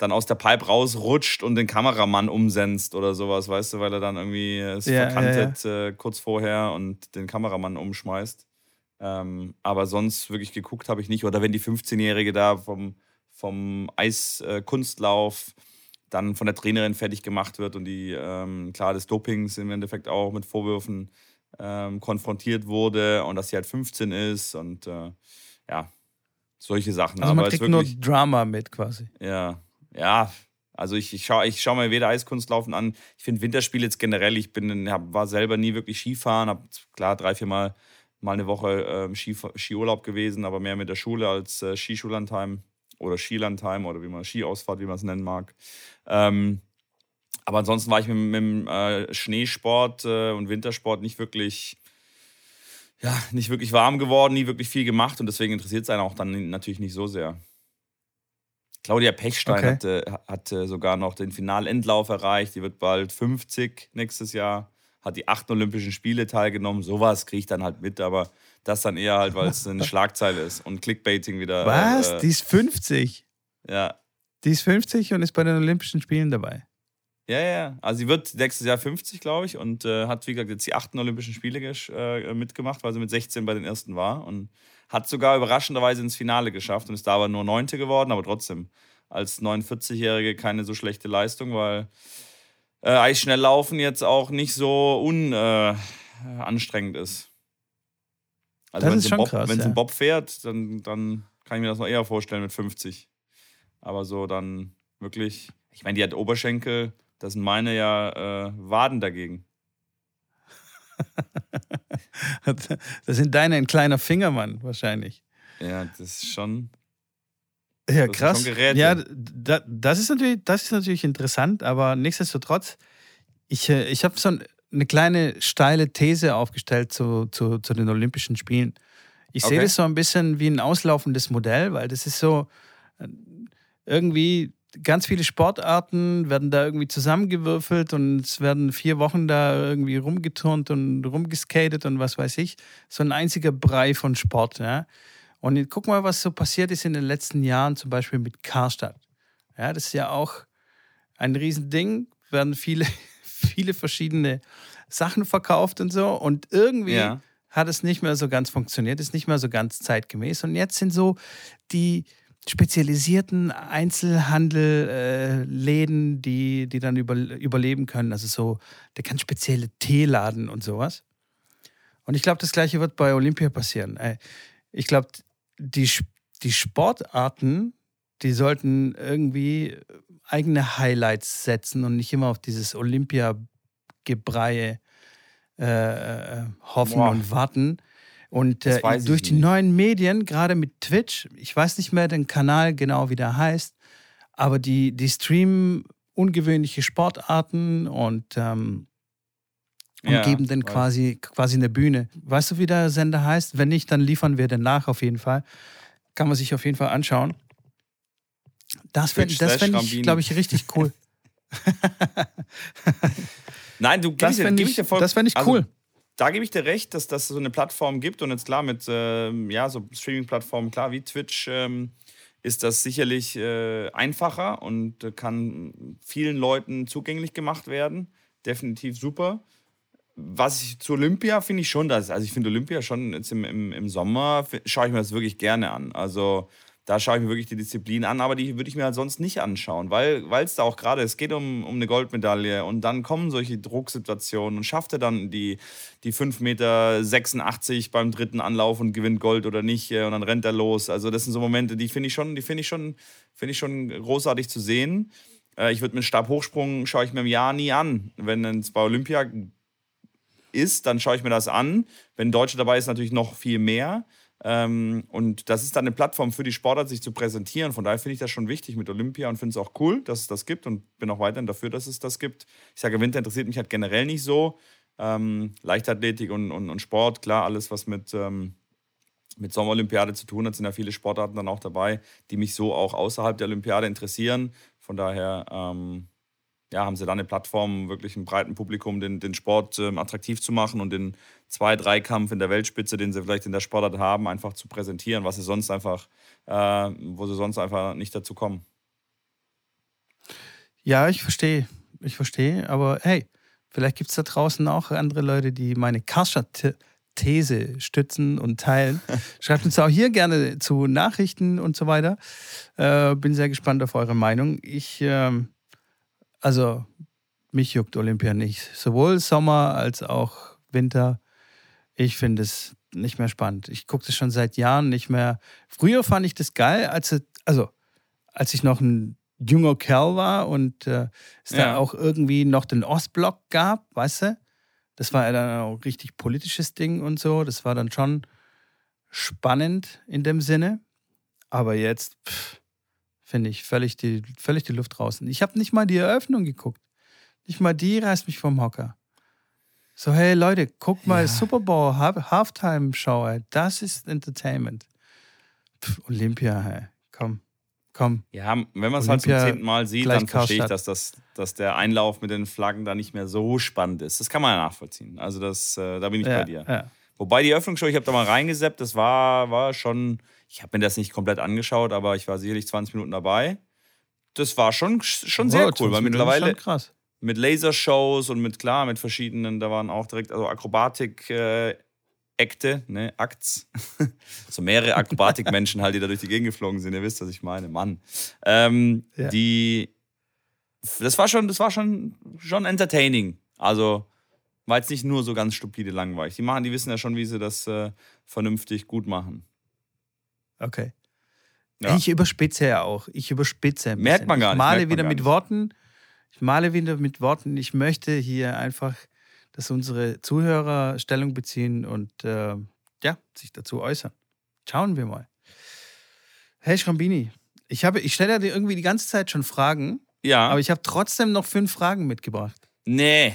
dann aus der Pipe rausrutscht und den Kameramann umsenzt oder sowas, weißt du, weil er dann irgendwie es ja, verkantet ja, ja. Äh, kurz vorher und den Kameramann umschmeißt. Ähm, aber sonst wirklich geguckt habe ich nicht. Oder wenn die 15-Jährige da vom, vom Eiskunstlauf äh, dann von der Trainerin fertig gemacht wird und die, ähm, klar, des Dopings im Endeffekt auch mit Vorwürfen ähm, konfrontiert wurde und dass sie halt 15 ist und äh, ja, solche Sachen. Also man Aber kriegt wirklich, nur Drama mit quasi. Ja, ja, also ich, ich schaue ich schau mir weder Eiskunstlaufen an. Ich finde Winterspiele jetzt generell, ich bin, hab, war selber nie wirklich Skifahren, habe klar drei, vier Mal, mal eine Woche ähm, Ski, Skiurlaub gewesen, aber mehr mit der Schule als äh, Skischullandheim oder Skilandheim oder wie man Skiausfahrt, wie man es nennen mag. Ähm, aber ansonsten war ich mit, dem äh, Schneesport äh, und Wintersport nicht wirklich, ja, nicht wirklich warm geworden, nie wirklich viel gemacht und deswegen interessiert es einen auch dann natürlich nicht so sehr. Claudia Pechstein okay. hatte, hatte sogar noch den Finalendlauf erreicht. Die wird bald 50 nächstes Jahr. Hat die acht Olympischen Spiele teilgenommen. Sowas kriege ich dann halt mit, aber das dann eher halt, weil es eine Schlagzeile ist und Clickbaiting wieder. Was? Äh, die ist 50? Ja. Die ist 50 und ist bei den Olympischen Spielen dabei. Ja, ja. Also sie wird nächstes Jahr 50, glaube ich, und äh, hat, wie gesagt, jetzt die achten Olympischen Spiele äh, mitgemacht, weil sie mit 16 bei den ersten war. Und hat sogar überraschenderweise ins Finale geschafft und ist da aber nur Neunte geworden, aber trotzdem als 49-Jährige keine so schlechte Leistung, weil äh, Eisschnelllaufen jetzt auch nicht so unanstrengend äh, ist. Also das wenn, ist sie, Bob, krass, wenn ja. sie Bob fährt, dann, dann kann ich mir das noch eher vorstellen mit 50. Aber so dann wirklich, ich meine, die hat Oberschenkel, das sind meine ja äh, Waden dagegen. das sind deine ein kleiner Fingermann wahrscheinlich. Ja, das ist schon. Ja, das krass. Ja, da, das, ist natürlich, das ist natürlich interessant, aber nichtsdestotrotz, ich, äh, ich habe so ein, eine kleine steile These aufgestellt zu, zu, zu den Olympischen Spielen. Ich Okay. sehe das so ein bisschen wie ein auslaufendes Modell, weil das ist so äh, irgendwie ganz viele Sportarten werden da irgendwie zusammengewürfelt und es werden vier Wochen da irgendwie rumgeturnt und rumgeskatet und was weiß ich. So ein einziger Brei von Sport. Ja? Und guck mal, was so passiert ist in den letzten Jahren, zum Beispiel mit Karstadt. Ja, das ist ja auch ein Riesending, werden viele, viele verschiedene Sachen verkauft und so. Und irgendwie Ja. hat es nicht mehr so ganz funktioniert, ist nicht mehr so ganz zeitgemäß. Und jetzt sind so die spezialisierten Einzelhandelläden, die, die dann über, überleben können. Also so der ganz spezielle Teeladen und sowas. Und ich glaube, das gleiche wird bei Olympia passieren. Äh, Ich glaube, die, die Sportarten, die sollten irgendwie eigene Highlights setzen und nicht immer auf dieses Olympia-Gebreie äh, äh, hoffen Boah. und warten. Und äh, durch die nicht. neuen Medien, gerade mit Twitch, ich weiß nicht mehr den Kanal genau, wie der heißt, aber die, die streamen ungewöhnliche Sportarten und, ähm, und Ja, geben dann quasi, quasi eine Bühne. Weißt du, wie der Sender heißt? Wenn nicht, dann liefern wir den nach auf jeden Fall. Kann man sich auf jeden Fall anschauen. Das fände fänd ich, glaube ich, richtig cool. Nein, du gib Das fände ich, ich das fänd ich also, cool. Da gebe ich dir recht, dass das so eine Plattform gibt und jetzt klar mit ähm, ja, so Streaming-Plattformen, klar wie Twitch, ähm, ist das sicherlich äh, einfacher und äh, kann vielen Leuten zugänglich gemacht werden. Definitiv super. Was ich zu Olympia finde ich schon, dass, also ich finde Olympia schon jetzt im, im, im Sommer, schaue ich mir das wirklich gerne an. Also da schaue ich mir wirklich die Disziplin an, aber die würde ich mir halt sonst nicht anschauen, weil es da auch gerade, es geht um, um eine Goldmedaille und dann kommen solche Drucksituationen und schafft er dann die, die 5,86 Meter beim dritten Anlauf und gewinnt Gold oder nicht äh, und dann rennt er los. Also das sind so Momente, die finde ich schon, die finde ich schon, finde ich schon großartig zu sehen. Äh, ich würde mit Stabhochsprung schaue ich mir im Jahr nie an. Wenn es bei Olympia ist, dann schaue ich mir das an. Wenn ein Deutscher dabei ist, natürlich noch viel mehr. Ähm, und das ist dann eine Plattform für die Sportart, sich zu präsentieren. Von daher finde ich das schon wichtig mit Olympia und finde es auch cool, dass es das gibt und bin auch weiterhin dafür, dass es das gibt. Ich sage, Winter interessiert mich halt generell nicht so. Ähm, Leichtathletik und, und, und Sport, klar, alles, was mit, ähm, mit Sommerolympiade zu tun hat, sind ja viele Sportarten dann auch dabei, die mich so auch außerhalb der Olympiade interessieren. Von daher ähm, ja, haben sie da eine Plattform, wirklich einem breiten Publikum den, den Sport ähm, attraktiv zu machen und den Zwei-Drei-Kampf in der Weltspitze, den sie vielleicht in der Sportart haben, einfach zu präsentieren, was sie sonst einfach, äh, wo sie sonst einfach nicht dazu kommen. Ja, ich verstehe. Ich verstehe. Aber hey, vielleicht gibt es da draußen auch andere Leute, die meine Karstadt-These stützen und teilen. Schreibt uns auch hier gerne zu Nachrichten und so weiter. Äh, bin sehr gespannt auf eure Meinung. Ich, ähm, also, mich juckt Olympia nicht. Sowohl Sommer als auch Winter. Ich finde es nicht mehr spannend. Ich gucke das schon seit Jahren nicht mehr. Früher fand ich das geil, als, also, als ich noch ein junger Kerl war und äh, es da Ja. auch irgendwie noch den Ostblock gab, weißt du? Das war ja dann auch richtig politisches Ding und so. Das war dann schon spannend in dem Sinne. Aber jetzt pff, finde ich völlig die, völlig die Luft draußen. Ich habe nicht mal die Eröffnung geguckt. Nicht mal die reißt mich vom Hocker. So, hey Leute, guckt mal Ja. Super Bowl, Half- Halftime-Show, ey. das ist Entertainment. Pff, Olympia, hey. komm, komm. Ja, wenn man es halt zum zehnten Mal sieht, dann verstehe ich, dass, das, dass der Einlauf mit den Flaggen da nicht mehr so spannend ist. Das kann man ja nachvollziehen. Also das, äh, da bin ich Ja, bei dir. ja. Wobei die Eröffnungsshow, ich habe da mal reingeseppt, das war, war schon, ich habe mir das nicht komplett angeschaut, aber ich war sicherlich 20 Minuten dabei. Das war schon, schon sehr Wow, cool, weil 20 Minuten ist mittlerweile krass. mit Lasershows und mit, klar, mit verschiedenen, da waren auch direkt, also Akrobatik, äh, Akte, ne, Akts. so mehrere Akrobatikmenschen halt, die da durch die Gegend geflogen sind. Ihr wisst, was ich meine. Mann. Ähm, Ja. Die, das war schon, das war schon, schon entertaining. Also, war jetzt nicht nur so ganz stupide langweilig. Die machen, die wissen ja schon, wie sie das äh, vernünftig gut machen. Okay. Ja. Ich überspitze ja auch. Ich überspitze. Merkt bisschen. man gar Ich nicht, male merkt man wieder mit nicht. Worten. Ich male wieder mit Worten. Ich möchte hier einfach, dass unsere Zuhörer Stellung beziehen und äh, ja, sich dazu äußern. Schauen wir mal. Hey Schrambini, ich, habe, ich stelle dir irgendwie die ganze Zeit schon Fragen, Ja. aber ich habe trotzdem noch fünf Fragen mitgebracht. nee,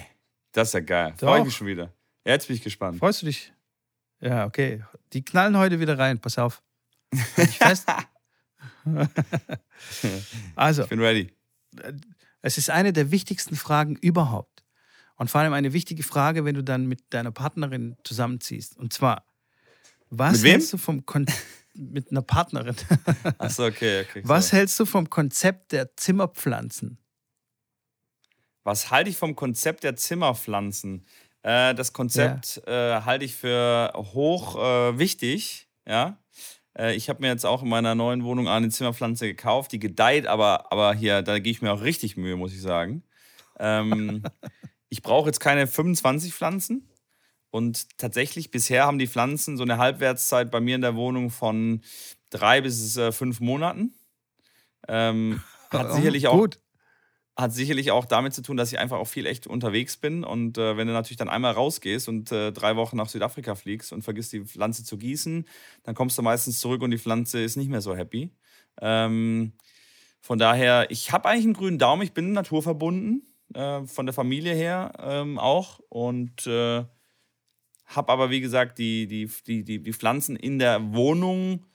Das ist ja geil. Freue ich mich schon wieder. Jetzt bin ich gespannt. Freust du dich? Ja, okay. Die knallen heute wieder rein. Pass auf. Halt dich fest. also. Ich bin ready. Es ist eine der wichtigsten Fragen überhaupt. Und vor allem eine wichtige Frage, wenn du dann mit deiner Partnerin zusammenziehst. Und zwar, was Mit wem? hältst du vom Kon mit einer Partnerin? Achso, okay, okay. Was sorry. hältst du vom Konzept der Zimmerpflanzen? Was halte ich vom Konzept der Zimmerpflanzen? Äh, das Konzept äh, halte ich für hoch äh, wichtig. Ja. Äh, ich habe mir jetzt auch in meiner neuen Wohnung eine Zimmerpflanze gekauft, die gedeiht, aber, aber hier, da gehe ich mir auch richtig Mühe, muss ich sagen. Ähm, ich brauche jetzt keine 25 Pflanzen. Und tatsächlich, bisher haben die Pflanzen so eine Halbwertszeit bei mir in der Wohnung von drei bis äh, fünf Monaten. Ähm, hat sicherlich auch Gut. Hat sicherlich auch damit zu tun, dass ich einfach auch viel echt unterwegs bin. Und äh, wenn du natürlich dann einmal rausgehst und äh, drei Wochen nach Südafrika fliegst und vergisst die Pflanze zu gießen, dann kommst du meistens zurück und die Pflanze ist nicht mehr so happy. Ähm, von daher, ich habe eigentlich einen grünen Daumen, ich bin naturverbunden, äh, von der Familie her ähm, auch. Und äh, habe aber, wie gesagt, die, die, die, die, die Pflanzen in der Wohnung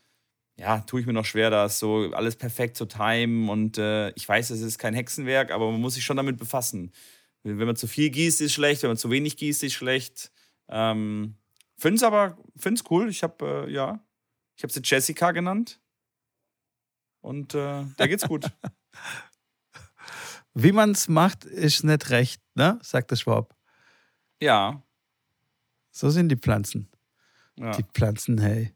ja, tue ich mir noch schwer, das so alles perfekt zu timen. Und äh, ich weiß, es ist kein Hexenwerk, aber man muss sich schon damit befassen. Wenn man zu viel gießt, ist schlecht. Wenn man zu wenig gießt, ist schlecht. Ähm, find's aber find's cool. Ich habe äh, ja, ich habe sie Jessica genannt. Und äh, der geht's gut. Wie man es macht, ist nicht recht, ne? sagt der Schwab. ja. So sind die Pflanzen. Ja. Die Pflanzen, hey.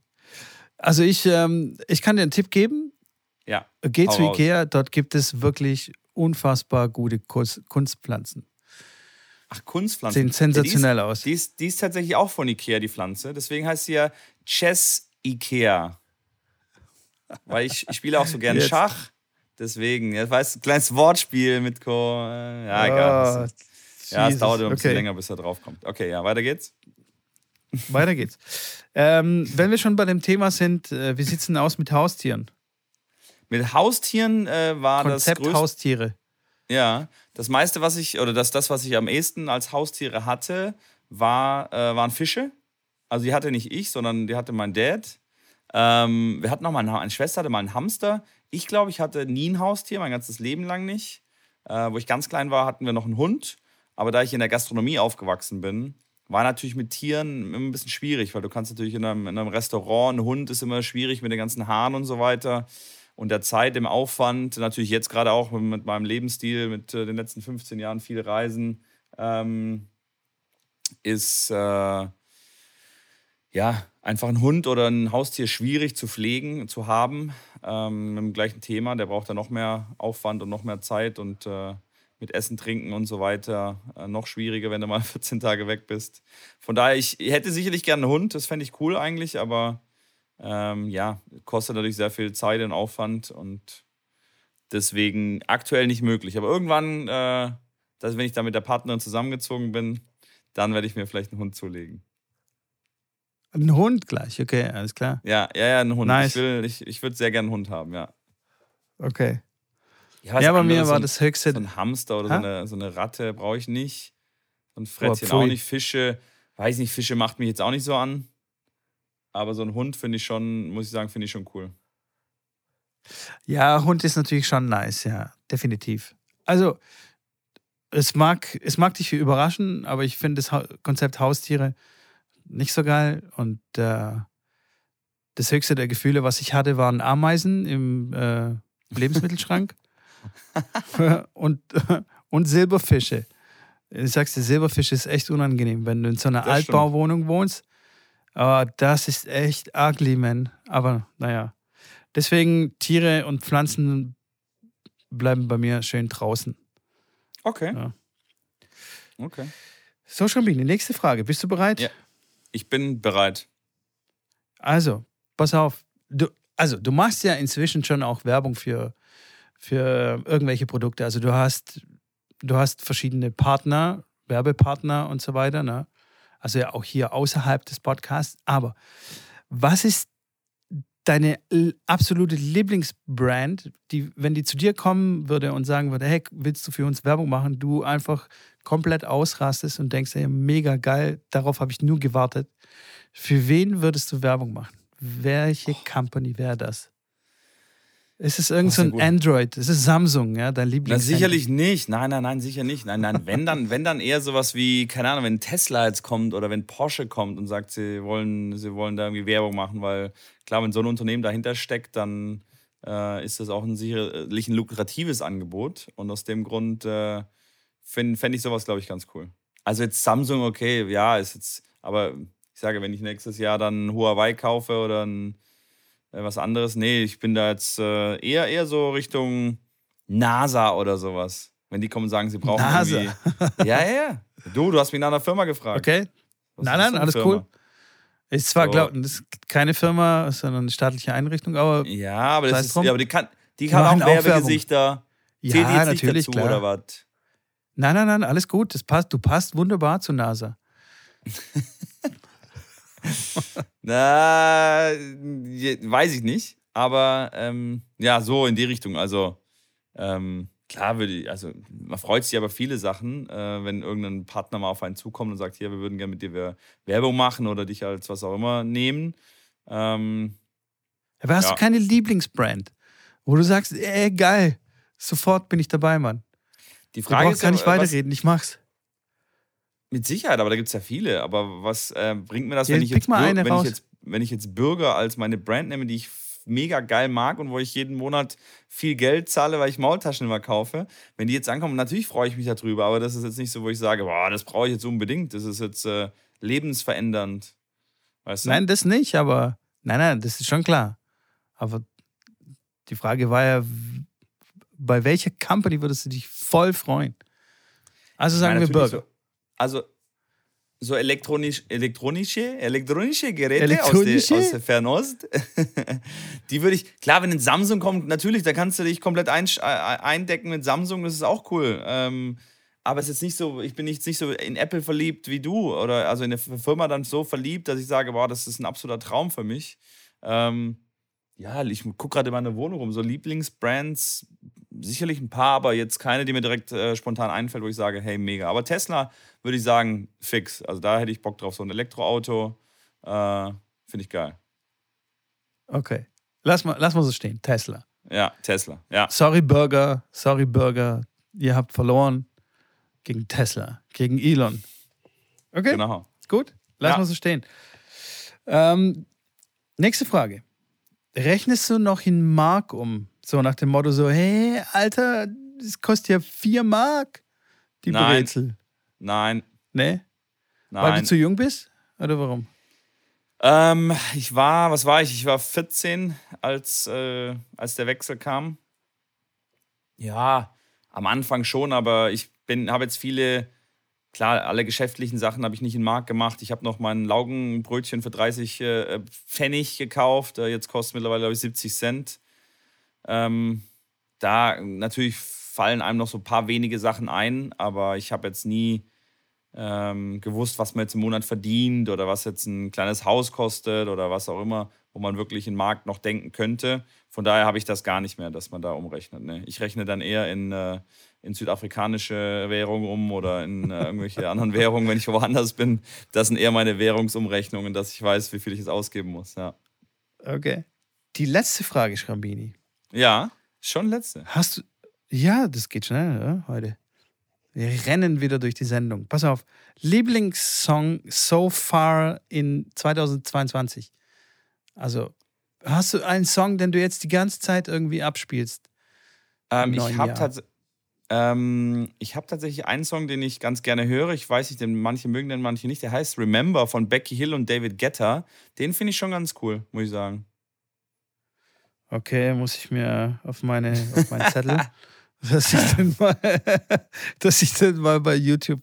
Also ich, ähm, ich kann dir einen Tipp geben. ja. Geh zu raus. Ikea, dort gibt es wirklich unfassbar gute Kunst- Kunstpflanzen. Ach, Kunstpflanzen. Sehen sensationell ja, die aus. ist, Die ist, die ist tatsächlich auch von Ikea, die Pflanze. Deswegen heißt sie ja Chess Ikea. Weil ich, ich spiele auch so gern Jetzt. Schach. Deswegen, ja, weißt du, kleines Wortspiel mit Co. Ja, egal. ja, es dauert immer ein bisschen Okay. länger, bis er draufkommt. Okay, ja, weiter geht's. Weiter geht's. Ähm, wenn wir schon bei dem Thema sind, äh, wie sieht es denn aus mit Haustieren? Mit Haustieren äh, war das Konzept. Haustiere. Ja, das meiste, was ich, oder das, das, was ich am ehesten als Haustiere hatte, war, äh, waren Fische. Also die hatte nicht ich, sondern die hatte mein Dad. Ähm, wir hatten noch mal eine, eine Schwester, hatte mal einen Hamster. Ich glaube, ich hatte nie ein Haustier, mein ganzes Leben lang nicht. Äh, wo ich ganz klein war, hatten wir noch einen Hund. Aber da ich in der Gastronomie aufgewachsen bin, war natürlich mit Tieren immer ein bisschen schwierig, weil du kannst natürlich in einem, in einem Restaurant, ein Hund ist immer schwierig mit den ganzen Haaren und so weiter und der Zeit, dem Aufwand, natürlich jetzt gerade auch mit meinem Lebensstil, mit äh, den letzten 15 Jahren viel Reisen, ähm, ist äh, ja einfach ein Hund oder ein Haustier schwierig zu pflegen, zu haben. Ähm, mit dem gleichen Thema, der braucht dann noch mehr Aufwand und noch mehr Zeit und äh, mit Essen, Trinken und so weiter äh, noch schwieriger, wenn du mal 14 Tage weg bist. Von daher, ich hätte sicherlich gerne einen Hund, das fände ich cool eigentlich, aber ähm, ja, kostet natürlich sehr viel Zeit und Aufwand und deswegen aktuell nicht möglich. Aber irgendwann, äh, dass, wenn ich da mit der Partnerin zusammengezogen bin, dann werde ich mir vielleicht einen Hund zulegen. Ein Hund gleich, okay, alles klar. Ja, ja, ja, einen Hund. Nice. Ich, will, ich, ich würde sehr gerne einen Hund haben, ja. Okay. Was Ja, bei mir war so ein, das höchste. So ein Hamster oder so Ha? eine, so eine Ratte brauche ich nicht. So ein Frettchen auch nicht. Fische, weiß nicht, Fische macht mich jetzt auch nicht so an. Aber so ein Hund finde ich schon, muss ich sagen, finde ich schon cool. Ja, Hund ist natürlich schon nice, ja, definitiv. Also, es mag, es mag dich überraschen, aber ich finde das Ha- Konzept Haustiere nicht so geil. Und äh, das höchste der Gefühle, was ich hatte, waren Ameisen im äh, Lebensmittelschrank und, und Silberfische. Ich sag's dir, Silberfische ist echt unangenehm, wenn du in so einer Das stimmt. Altbauwohnung wohnst. Aber das ist echt ugly, man. Aber naja. Deswegen Tiere und Pflanzen bleiben bei mir schön draußen. Okay. Ja. Okay. So, Schrambini, nächste Frage. Bist du bereit? Ja. Ich bin bereit. Also, pass auf. Du, also, du machst ja inzwischen schon auch Werbung für, für irgendwelche Produkte. Also, du hast, du hast verschiedene Partner, Werbepartner und so weiter. Ne? Also, ja auch hier außerhalb des Podcasts. Aber was ist deine absolute Lieblingsbrand, die, wenn die zu dir kommen würde und sagen würde, hey, willst du für uns Werbung machen, du einfach komplett ausrastest und denkst, hey, mega geil, darauf habe ich nur gewartet. Für wen würdest du Werbung machen? Welche Company wäre das? Ist es irgend Das so ist ein. Android? Ist es Samsung, ja, dein Na, Lieblings? sicherlich nicht. Nein, nein, nein, sicher nicht. Nein, nein, wenn dann, wenn dann eher sowas wie, keine Ahnung, wenn Tesla jetzt kommt oder wenn Porsche kommt und sagt, sie wollen, sie wollen da irgendwie Werbung machen, weil klar, wenn so ein Unternehmen dahinter steckt, dann äh, ist das auch ein sicherlich ein lukratives Angebot. Und aus dem Grund äh, fände fänd ich sowas, glaube ich, ganz cool. Also jetzt Samsung, okay, ja, ist jetzt, aber ich sage, wenn ich nächstes Jahr dann Huawei kaufe oder ein was anderes. Nee, ich bin da jetzt äh, eher, eher so Richtung NASA oder sowas. Wenn die kommen und sagen, sie brauchen NASA? irgendwie. Ja, ja, ja. Du, du hast mich nach einer Firma gefragt. Okay. Was Nein, nein, alles Firma? cool. Ist zwar, So. glaub, das ist keine Firma, sondern eine staatliche Einrichtung, aber Ja, aber, das ist, ja, aber die kann, die Die kann auch. Werbegesichter. Ja, natürlich, dazu klar. oder was? Nein, nein, nein, alles gut. Das passt, du passt wunderbar zu NASA. Na, weiß ich nicht. Aber ähm, ja, so in die Richtung. Also ähm, klar würde ich, also man freut sich aber viele Sachen, äh, wenn irgendein Partner mal auf einen zukommt und sagt, hier, wir würden gerne mit dir Wer- Werbung machen oder dich als was auch immer nehmen. Ähm, Aber hast Ja. du keine Lieblingsbrand, wo du sagst, ey, geil, sofort bin ich dabei, Mann. die Du Frage brauchst ist gar nicht was, weiterreden, ich mach's. Mit Sicherheit, aber da gibt es ja viele. Aber was äh, bringt mir das, Ja, wenn, ich jetzt, eine wenn, ich jetzt, wenn ich jetzt Bürger als meine Brand nehme, die ich mega geil mag und wo ich jeden Monat viel Geld zahle, weil ich Maultaschen immer kaufe, wenn die jetzt ankommen, natürlich freue ich mich darüber, aber das ist jetzt nicht so, wo ich sage, boah, das brauche ich jetzt unbedingt. Das ist jetzt äh, lebensverändernd. Weißt du? Nein, das nicht, aber nein, nein, das ist schon klar. Aber die Frage war ja, bei welcher Company würdest du dich voll freuen? Also sagen Nein, wir Burger. So, also so elektronisch, elektronische, elektronische Geräte Elektronische? Aus, der, aus der Fernost. die würde ich, klar, wenn ein Samsung kommt, natürlich, da kannst du dich komplett einsch- äh, eindecken mit Samsung, das ist auch cool. Ähm, aber es ist nicht so, ich bin jetzt nicht so in Apple verliebt wie du oder also in eine Firma dann so verliebt, dass ich sage, boah, das ist ein absoluter Traum für mich. Ähm, ja, ich gucke gerade in meiner Wohnung rum, so Lieblingsbrands, sicherlich ein paar, aber jetzt keine, die mir direkt äh, spontan einfällt, wo ich sage, hey, mega. Aber Tesla würde ich sagen, fix. Also da hätte ich Bock drauf, so ein Elektroauto. Äh, Finde ich geil. Okay. Lass mal, lass mal so stehen. Tesla. Ja, Tesla. Ja. Sorry, Burger. Sorry, Burger. Ihr habt verloren gegen Tesla, gegen Elon. Okay, Genau. gut. Lass Ja. mal so stehen. Ähm, nächste Frage. Rechnest du noch in Mark um? So nach dem Motto so, hey, Alter, das kostet ja 4 Mark, die Nein. Brezel. Nein, Ne? Weil du nein. zu jung bist? Oder warum? Ähm, ich war, was war ich? Ich war 14, als, äh, als der Wechsel kam. Ja, am Anfang schon, aber ich bin, habe jetzt viele, klar, alle geschäftlichen Sachen habe ich nicht in Markt gemacht. Ich habe noch mein Laugenbrötchen für 30 äh, Pfennig gekauft. Äh, jetzt kostet es mittlerweile, glaube ich, 70 Cent. Ähm, da natürlich fallen einem noch so ein paar wenige Sachen ein, aber ich habe jetzt nie ähm, gewusst, was man jetzt im Monat verdient oder was jetzt ein kleines Haus kostet oder was auch immer, wo man wirklich in Markt noch denken könnte. Von daher habe ich das gar nicht mehr, dass man da umrechnet. Ne? Ich rechne dann eher in, äh, in südafrikanische Währung um oder in äh, irgendwelche anderen Währungen, wenn ich woanders bin. Das sind eher meine Währungsumrechnungen, dass ich weiß, wie viel ich jetzt ausgeben muss. Ja, Okay. Die letzte Frage, Schrambini. ja schon letzte. Hast du. Ja, das geht schnell, ja, heute. Wir rennen wieder durch die Sendung. Pass auf. Lieblingssong so far in 2022. Also, hast du einen Song, den du jetzt die ganze Zeit irgendwie abspielst? Ähm, ich habe Jahr. Ähm, ich hab tatsächlich einen Song, den ich ganz gerne höre. Ich weiß nicht, den manche mögen den, manche nicht. Der heißt Remember von Becky Hill und David Guetta. Den finde ich schon ganz cool, muss ich sagen. Okay, muss ich mir auf meine auf meinen Zettel, dass ich den mal, dass ich den mal bei YouTube.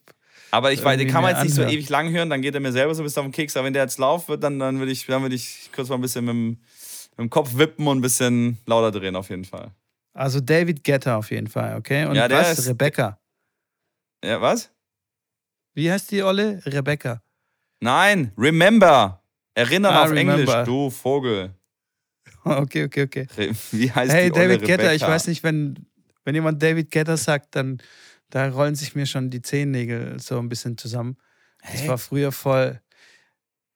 Aber ich weiß, den kann man jetzt nicht so anhören. ewig lang hören, dann geht er mir selber so ein bisschen auf den Keks. Aber wenn der jetzt laut wird, dann, dann würde ich, dann würd ich kurz mal ein bisschen mit dem, mit dem Kopf wippen und ein bisschen lauter drehen, auf jeden Fall. Also David Guetta auf jeden Fall, okay? Und Ja, was? ist- Rebecca. Ja, was? Wie heißt die Olle? Rebecca. Nein, Remember. Erinnern Ah, auf Englisch, remember. du Vogel. Okay, okay, okay. Wie heißt Hey, die Olle David Getter, ich Rebecca? weiß nicht, wenn, wenn jemand David Getter sagt, dann da rollen sich mir schon die Zehennägel so ein bisschen zusammen. Das Hä? war früher voll.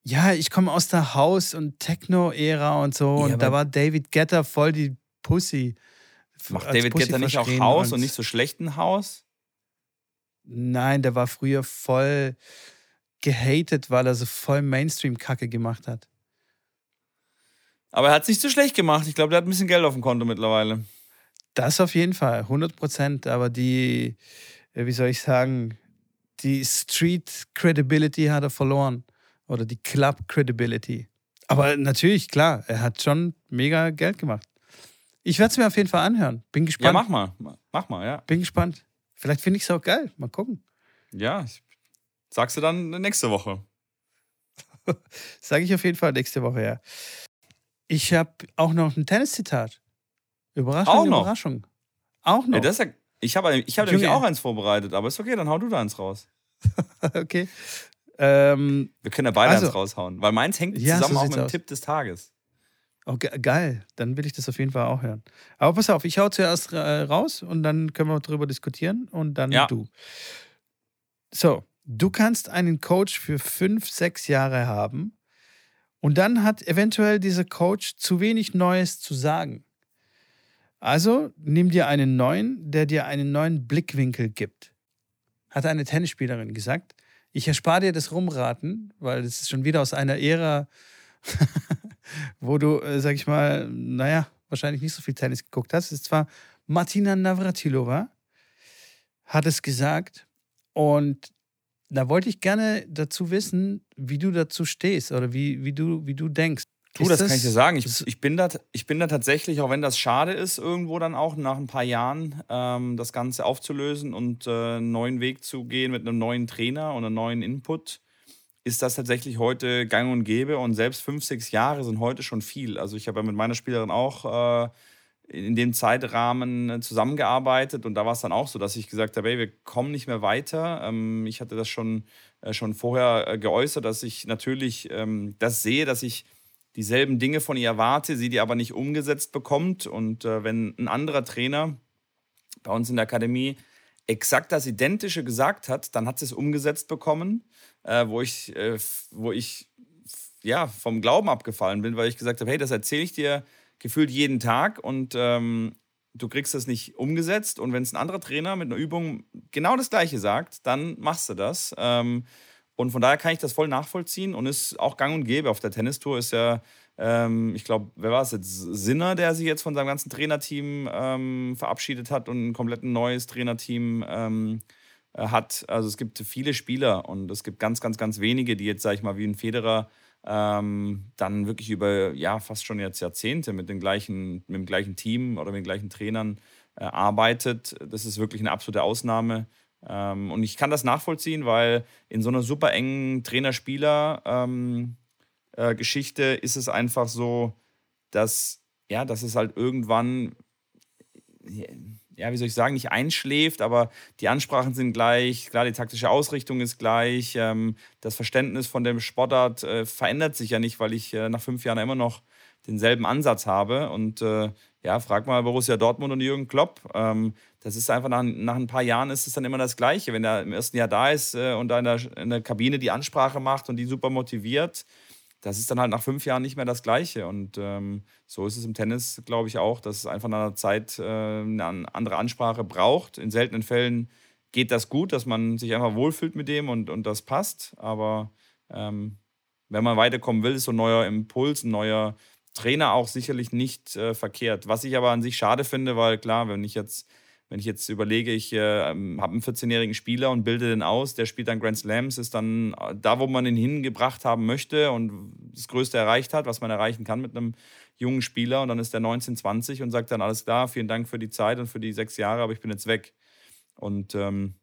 Ja, ich komme aus der House- und Techno-Ära und so. Ja, und da war David Getter voll die Pussy. Macht David Guetta nicht auch Haus und nicht so schlechten Haus? Nein, der war früher voll gehatet, weil er so voll Mainstream-Kacke gemacht hat. Aber er hat es nicht so schlecht gemacht. Ich glaube, der hat ein bisschen Geld auf dem Konto mittlerweile. Das auf jeden Fall, 100 Prozent. Aber die, äh, wie soll ich sagen, die Street Credibility hat er verloren. Oder die Club Credibility. Aber natürlich, klar, er hat schon mega Geld gemacht. Ich werde es mir auf jeden Fall anhören. Bin Ja, gespannt. mach mal. Mach mal, ja. Bin gespannt. Vielleicht finde ich es auch geil. Mal gucken. Ja, ich, sagst du dann nächste Woche. Sage ich auf jeden Fall nächste Woche, ja. Ich habe auch noch ein Tenniszitat. Überraschung, Auch noch? Überraschung. Auch noch. Ey, das ist ja, ich habe ich hab nämlich auch eins vorbereitet, aber ist okay, dann hau du da eins raus. okay. Ähm, Wir können ja beide Also- eins raushauen, weil meins hängt Ja, zusammen so auch mit dem aus. Tipp des Tages. Oh, ge geil. Dann will ich das auf jeden Fall auch hören. Aber pass auf, ich hau zuerst äh, raus und dann können wir drüber diskutieren und dann Ja. du. So, du kannst einen Coach für fünf, sechs Jahre haben und dann hat eventuell dieser Coach zu wenig Neues zu sagen. Also nimm dir einen neuen, der dir einen neuen Blickwinkel gibt. Hat eine Tennisspielerin gesagt. Ich erspare dir das Rumraten, weil es ist schon wieder aus einer Ära, wo du, äh, sag ich mal, naja, wahrscheinlich nicht so viel Tennis geguckt hast. Es ist zwar Martina Navratilova, hat es gesagt. Und da wollte ich gerne dazu wissen, wie du dazu stehst oder wie, wie, du, wie du denkst. Du, Ist das, kann ich dir sagen. Ich, ich, bin da, ich bin da tatsächlich, auch wenn das schade ist, irgendwo dann auch nach ein paar Jahren ähm, das Ganze aufzulösen und äh, einen neuen Weg zu gehen mit einem neuen Trainer und einem neuen Input, ist das tatsächlich heute gang und gäbe. Und selbst fünf, sechs Jahre sind heute schon viel. Also ich habe ja mit meiner Spielerin auch äh, in dem Zeitrahmen äh, zusammengearbeitet und da war es dann auch so, dass ich gesagt habe, hey, wir kommen nicht mehr weiter. Ähm, ich hatte das schon, äh, schon vorher äh, geäußert, dass ich natürlich ähm, das sehe, dass ich dieselben Dinge von ihr erwarte, sie die aber nicht umgesetzt bekommt. Und äh, wenn ein anderer Trainer bei uns in der Akademie exakt das Identische gesagt hat, dann hat sie es umgesetzt bekommen, äh, wo ich, äh, wo ich ja, vom Glauben abgefallen bin, weil ich gesagt habe, hey, das erzähle ich dir gefühlt jeden Tag und ähm, du kriegst das nicht umgesetzt. Und wenn es ein anderer Trainer mit einer Übung genau das Gleiche sagt, dann machst du das. Ähm, und von daher kann ich das voll nachvollziehen und ist auch gang und gäbe. Auf der Tennistour ist ja, ich glaube, wer war es jetzt? Sinner, der sich jetzt von seinem ganzen Trainerteam ähm, verabschiedet hat und ein komplett neues Trainerteam ähm, äh, hat. Also es gibt viele Spieler und es gibt ganz, ganz, ganz wenige, die jetzt, sag ich mal, wie ein Federer ähm, dann wirklich über ja fast schon jetzt Jahrzehnte mit, den gleichen, mit dem gleichen Team oder mit den gleichen Trainern äh, arbeitet. Das ist wirklich eine absolute Ausnahme. Ähm, und ich kann das nachvollziehen, weil in so einer super engen Trainer-Spieler-Geschichte ist es einfach so, dass, ja, dass es halt irgendwann, ja, wie soll ich sagen, nicht einschläft, aber die Ansprachen sind gleich, klar, die taktische Ausrichtung ist gleich, ähm, das Verständnis von dem Sportart äh, verändert sich ja nicht, weil ich äh, nach fünf Jahren immer noch denselben Ansatz habe. Und äh, ja, frag mal Borussia Dortmund und Jürgen Klopp. Ähm, das ist einfach nach, nach ein paar Jahren ist es dann immer das Gleiche. Wenn er im ersten Jahr da ist äh, und da in der, in der Kabine die Ansprache macht und die super motiviert, das ist dann halt nach fünf Jahren nicht mehr das Gleiche. Und ähm, so ist es im Tennis, glaube ich, auch, dass es einfach nach einer Zeit äh, eine an- andere Ansprache braucht. In seltenen Fällen geht das gut, dass man sich einfach wohlfühlt mit dem und, und das passt. Aber ähm, wenn man weiterkommen will, ist so ein neuer Impuls, ein neuer Trainer auch sicherlich nicht äh, verkehrt. Was ich aber an sich schade finde, weil klar, wenn ich jetzt, wenn ich jetzt überlege, ich äh, habe einen 14-jährigen Spieler und bilde den aus, der spielt dann Grand Slams, ist dann äh, da, wo man ihn hingebracht haben möchte und das Größte erreicht hat, was man erreichen kann mit einem jungen Spieler und dann ist der 19, 20 und sagt dann alles klar, vielen Dank für die Zeit und für die sechs Jahre, aber ich bin jetzt weg. Und ähm,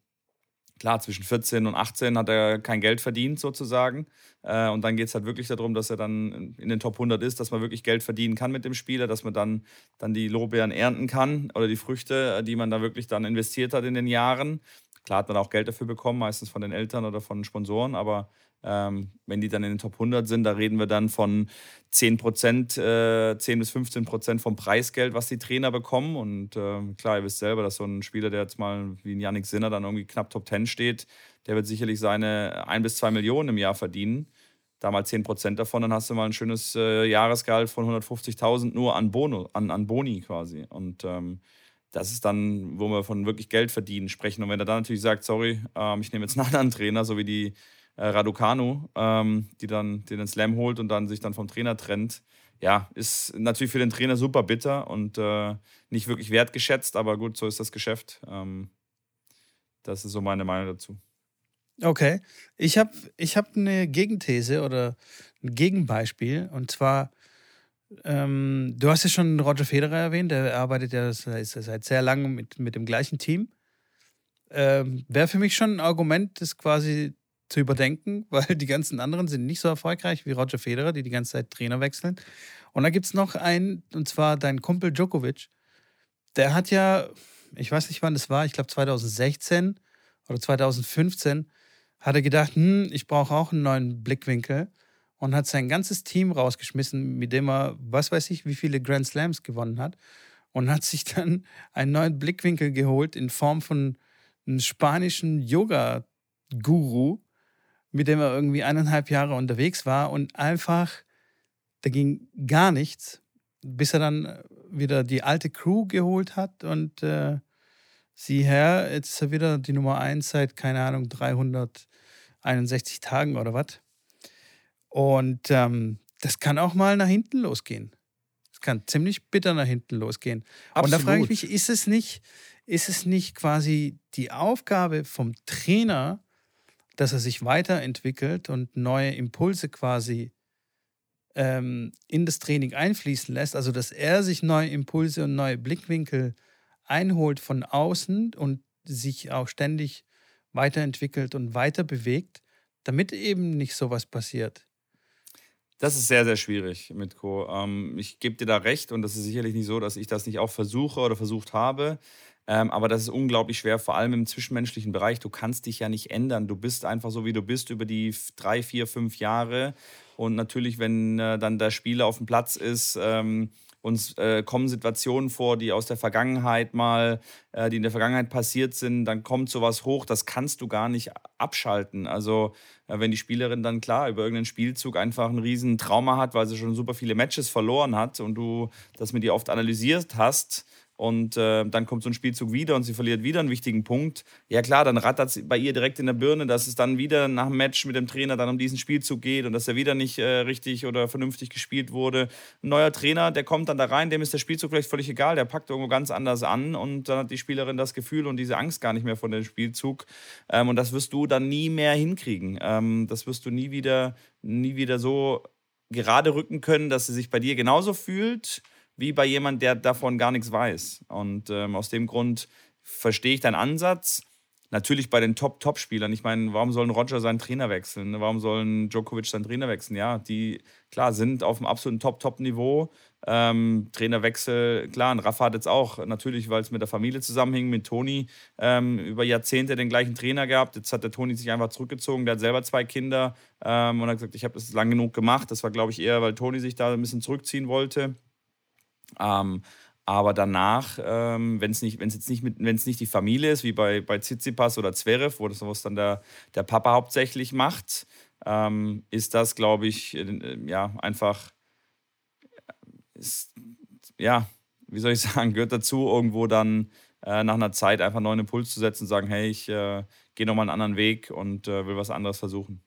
klar, zwischen 14 und 18 hat er kein Geld verdient sozusagen. Äh, und dann geht es halt wirklich darum, dass er dann in den Top 100 ist, dass man wirklich Geld verdienen kann mit dem Spieler, dass man dann, dann die Lorbeeren ernten kann oder die Früchte, äh, die man da wirklich dann investiert hat in den Jahren. Klar hat man auch Geld dafür bekommen, meistens von den Eltern oder von Sponsoren, aber ähm, wenn die dann in den Top 100 sind, da reden wir dann von 10 Prozent, äh, 10 bis 15 Prozent vom Preisgeld, was die Trainer bekommen. Und äh, klar, ihr wisst selber, dass so ein Spieler, der jetzt mal wie ein Yannick Sinner dann irgendwie knapp Top 10 steht, der wird sicherlich seine 1 bis 2 Millionen im Jahr verdienen. Da mal 10 Prozent davon, dann hast du mal ein schönes äh, Jahresgehalt von 150.000 nur an, Bono, an, an Boni quasi. Und ähm, das ist dann, wo wir von wirklich Geld verdienen sprechen. Und wenn er dann natürlich sagt, sorry, ähm, ich nehme jetzt einen anderen Trainer, so wie die äh, Raducanu, ähm, die dann den Slam holt und dann sich dann vom Trainer trennt. Ja, ist natürlich für den Trainer super bitter und äh, nicht wirklich wertgeschätzt, aber gut, so ist das Geschäft. Ähm, das ist so meine Meinung dazu. Okay, ich habe ich hab eine Gegenthese oder ein Gegenbeispiel und zwar, ähm, du hast ja schon Roger Federer erwähnt, der arbeitet ja seit, sehr langem mit, mit dem gleichen Team. Ähm, Wäre für mich schon ein Argument, das quasi zu überdenken, weil die ganzen anderen sind nicht so erfolgreich wie Roger Federer, die die ganze Zeit Trainer wechseln. Und da gibt es noch einen, und zwar dein Kumpel Djokovic. Der hat ja, ich weiß nicht wann das war, ich glaube 2016 oder 2015, hat er gedacht, hm, ich brauche auch einen neuen Blickwinkel und hat sein ganzes Team rausgeschmissen, mit dem er, was weiß ich, wie viele Grand Slams gewonnen hat und hat sich dann einen neuen Blickwinkel geholt in Form von einem spanischen Yoga-Guru, mit dem er irgendwie eineinhalb Jahre unterwegs war und einfach, da ging gar nichts, bis er dann wieder die alte Crew geholt hat und äh, sieh her, jetzt ist er wieder die Nummer eins seit, keine Ahnung, 361 Tagen oder was. Und ähm, das kann auch mal nach hinten losgehen. Das kann ziemlich bitter nach hinten losgehen. Absolut. Und da frage ich mich, ist es nicht, ist es nicht quasi die Aufgabe vom Trainer, dass er sich weiterentwickelt und neue Impulse quasi ähm, in das Training einfließen lässt, also dass er sich neue Impulse und neue Blickwinkel einholt von außen und sich auch ständig weiterentwickelt und weiter bewegt, damit eben nicht sowas passiert. Das ist sehr, sehr schwierig, Mitko. Ähm, ich gebe dir da recht und das ist sicherlich nicht so, dass ich das nicht auch versuche oder versucht habe. Ähm, aber das ist unglaublich schwer, vor allem im zwischenmenschlichen Bereich. Du kannst dich ja nicht ändern. Du bist einfach so, wie du bist über die drei, vier, fünf Jahre. Und natürlich, wenn äh, dann der Spieler auf dem Platz ist, ähm, uns äh, kommen Situationen vor, die aus der Vergangenheit mal, äh, die in der Vergangenheit passiert sind, dann kommt sowas hoch, das kannst du gar nicht abschalten. Also äh, wenn die Spielerin dann klar über irgendeinen Spielzug einfach ein riesen Trauma hat, weil sie schon super viele Matches verloren hat und du das mit ihr oft analysiert hast, und äh, dann kommt so ein Spielzug wieder und sie verliert wieder einen wichtigen Punkt. Ja klar, dann rattert es bei ihr direkt in der Birne, dass es dann wieder nach dem Match mit dem Trainer dann um diesen Spielzug geht und dass er wieder nicht äh, richtig oder vernünftig gespielt wurde. Ein neuer Trainer, der kommt dann da rein, dem ist der Spielzug vielleicht völlig egal, der packt irgendwo ganz anders an und dann hat die Spielerin das Gefühl und diese Angst gar nicht mehr von dem Spielzug. Ähm, und das wirst du dann nie mehr hinkriegen. Ähm, das wirst du nie wieder, nie wieder so gerade rücken können, dass sie sich bei dir genauso fühlt wie bei jemand, der davon gar nichts weiß. Und ähm, aus dem Grund verstehe ich deinen Ansatz. Natürlich bei den Top-Top-Spielern. Ich meine, warum soll ein Roger seinen Trainer wechseln? Warum soll ein Djokovic seinen Trainer wechseln? Ja, die, klar, sind auf dem absoluten Top-Top-Niveau. Ähm, Trainerwechsel, klar, ein Rafa hat jetzt auch, natürlich, weil es mit der Familie zusammenhing, mit Toni, ähm, über Jahrzehnte den gleichen Trainer gehabt. Jetzt hat der Toni sich einfach zurückgezogen, der hat selber zwei Kinder ähm, und hat gesagt, ich habe das lang genug gemacht. Das war, glaube ich, eher, weil Toni sich da ein bisschen zurückziehen wollte. Ähm, aber danach, ähm, wenn es nicht, wenn's jetzt nicht, wenn's nicht die Familie ist, wie bei, bei Tsitsipas oder Zverev, wo das was dann der, der Papa hauptsächlich macht, ähm, ist das, glaube ich, äh, ja, einfach, ist, ja, wie soll ich sagen, gehört dazu, irgendwo dann äh, nach einer Zeit einfach einen neuen Impuls zu setzen und sagen, hey, ich äh, gehe nochmal einen anderen Weg und äh, will was anderes versuchen.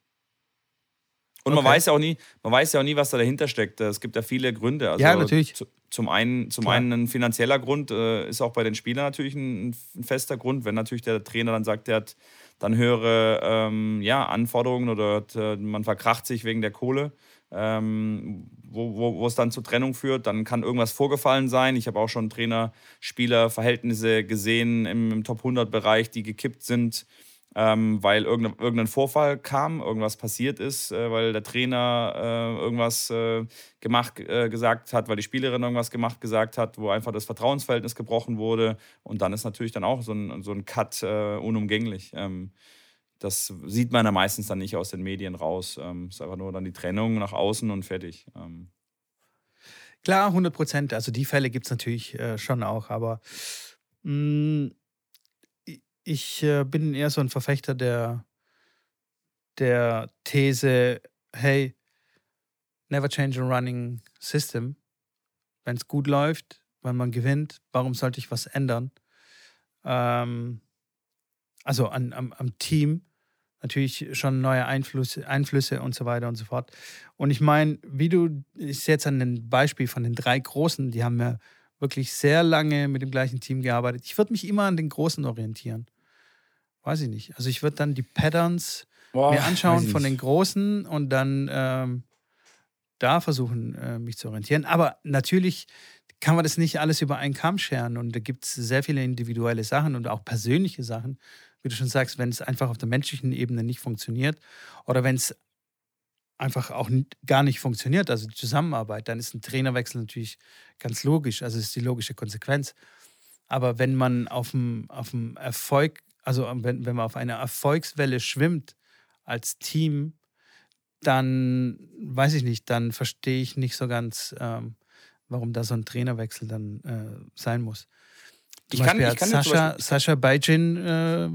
Und okay. man weiß ja auch nie, man weiß ja auch nie, was da dahinter steckt. Es gibt ja viele Gründe. Also ja, natürlich. Zu, zum einen, zum einen ein finanzieller Grund äh, ist auch bei den Spielern natürlich ein, ein, fester Grund. Wenn natürlich der Trainer dann sagt, der hat dann höhere ähm, ja, Anforderungen oder hat, äh, man verkracht sich wegen der Kohle, ähm, wo, wo, wo es dann zur Trennung führt, dann kann irgendwas vorgefallen sein. Ich habe auch schon Trainer-Spieler-Verhältnisse gesehen im, im Top 100-Bereich, die gekippt sind ähm, weil irgendein, irgendein Vorfall kam, irgendwas passiert ist, äh, weil der Trainer äh, irgendwas äh, gemacht, äh, gesagt hat, weil die Spielerin irgendwas gemacht, gesagt hat, wo einfach das Vertrauensverhältnis gebrochen wurde. Und dann ist natürlich dann auch so ein, so ein Cut äh, unumgänglich. Ähm, das sieht man ja meistens dann nicht aus den Medien raus. Ähm, ist einfach nur dann die Trennung nach außen und fertig. Ähm. Klar, 100 Prozent. Also die Fälle gibt es natürlich äh, schon auch, aber mh, mm, ich äh, bin eher so ein Verfechter der, der These, hey, never change a running system. Wenn es gut läuft, wenn man gewinnt, warum sollte ich was ändern? Ähm, also an, am, am Team natürlich schon neue Einflüsse, Einflüsse und so weiter und so fort. Und ich meine, wie du, ich sehe jetzt an dem Beispiel von den drei Großen, die haben ja wirklich sehr lange mit dem gleichen Team gearbeitet. Ich würde mich immer an den Großen orientieren. Weiß ich nicht. Also ich würde dann die Patterns Boah, mir anschauen von den Großen und dann ähm, da versuchen, äh, mich zu orientieren. Aber natürlich kann man das nicht alles über einen Kamm scheren und da gibt es sehr viele individuelle Sachen und auch persönliche Sachen, wie du schon sagst, wenn es einfach auf der menschlichen Ebene nicht funktioniert oder wenn es einfach auch gar nicht funktioniert, also die Zusammenarbeit, dann ist ein Trainerwechsel natürlich ganz logisch, also ist die logische Konsequenz. Aber wenn man auf dem, auf dem Erfolg, also wenn, wenn man auf einer Erfolgswelle schwimmt als Team, dann weiß ich nicht, dann verstehe ich nicht so ganz, ähm, warum da so ein Trainerwechsel dann äh, sein muss. Zum ich Beispiel kann, ich kann Sascha, Sascha Bajin äh,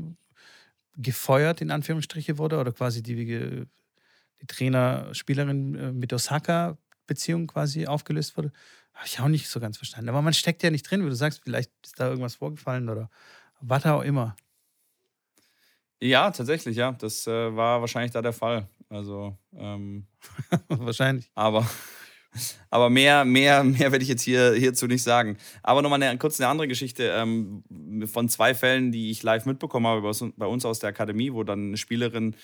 gefeuert, in Anführungsstriche wurde, oder quasi die, die Trainer-Spielerin äh, mit Osaka-Beziehung quasi aufgelöst wurde, habe ich auch nicht so ganz verstanden. Aber man steckt ja nicht drin, wie du sagst, vielleicht ist da irgendwas vorgefallen oder was auch immer. Ja, tatsächlich, ja. Das äh, war wahrscheinlich da der Fall. Also, ähm, wahrscheinlich. Aber aber mehr, mehr, mehr werde ich jetzt hier, hierzu nicht sagen. Aber nochmal eine, kurz eine andere Geschichte ähm, von zwei Fällen, die ich live mitbekommen habe bei uns aus der Akademie, wo dann eine Spielerin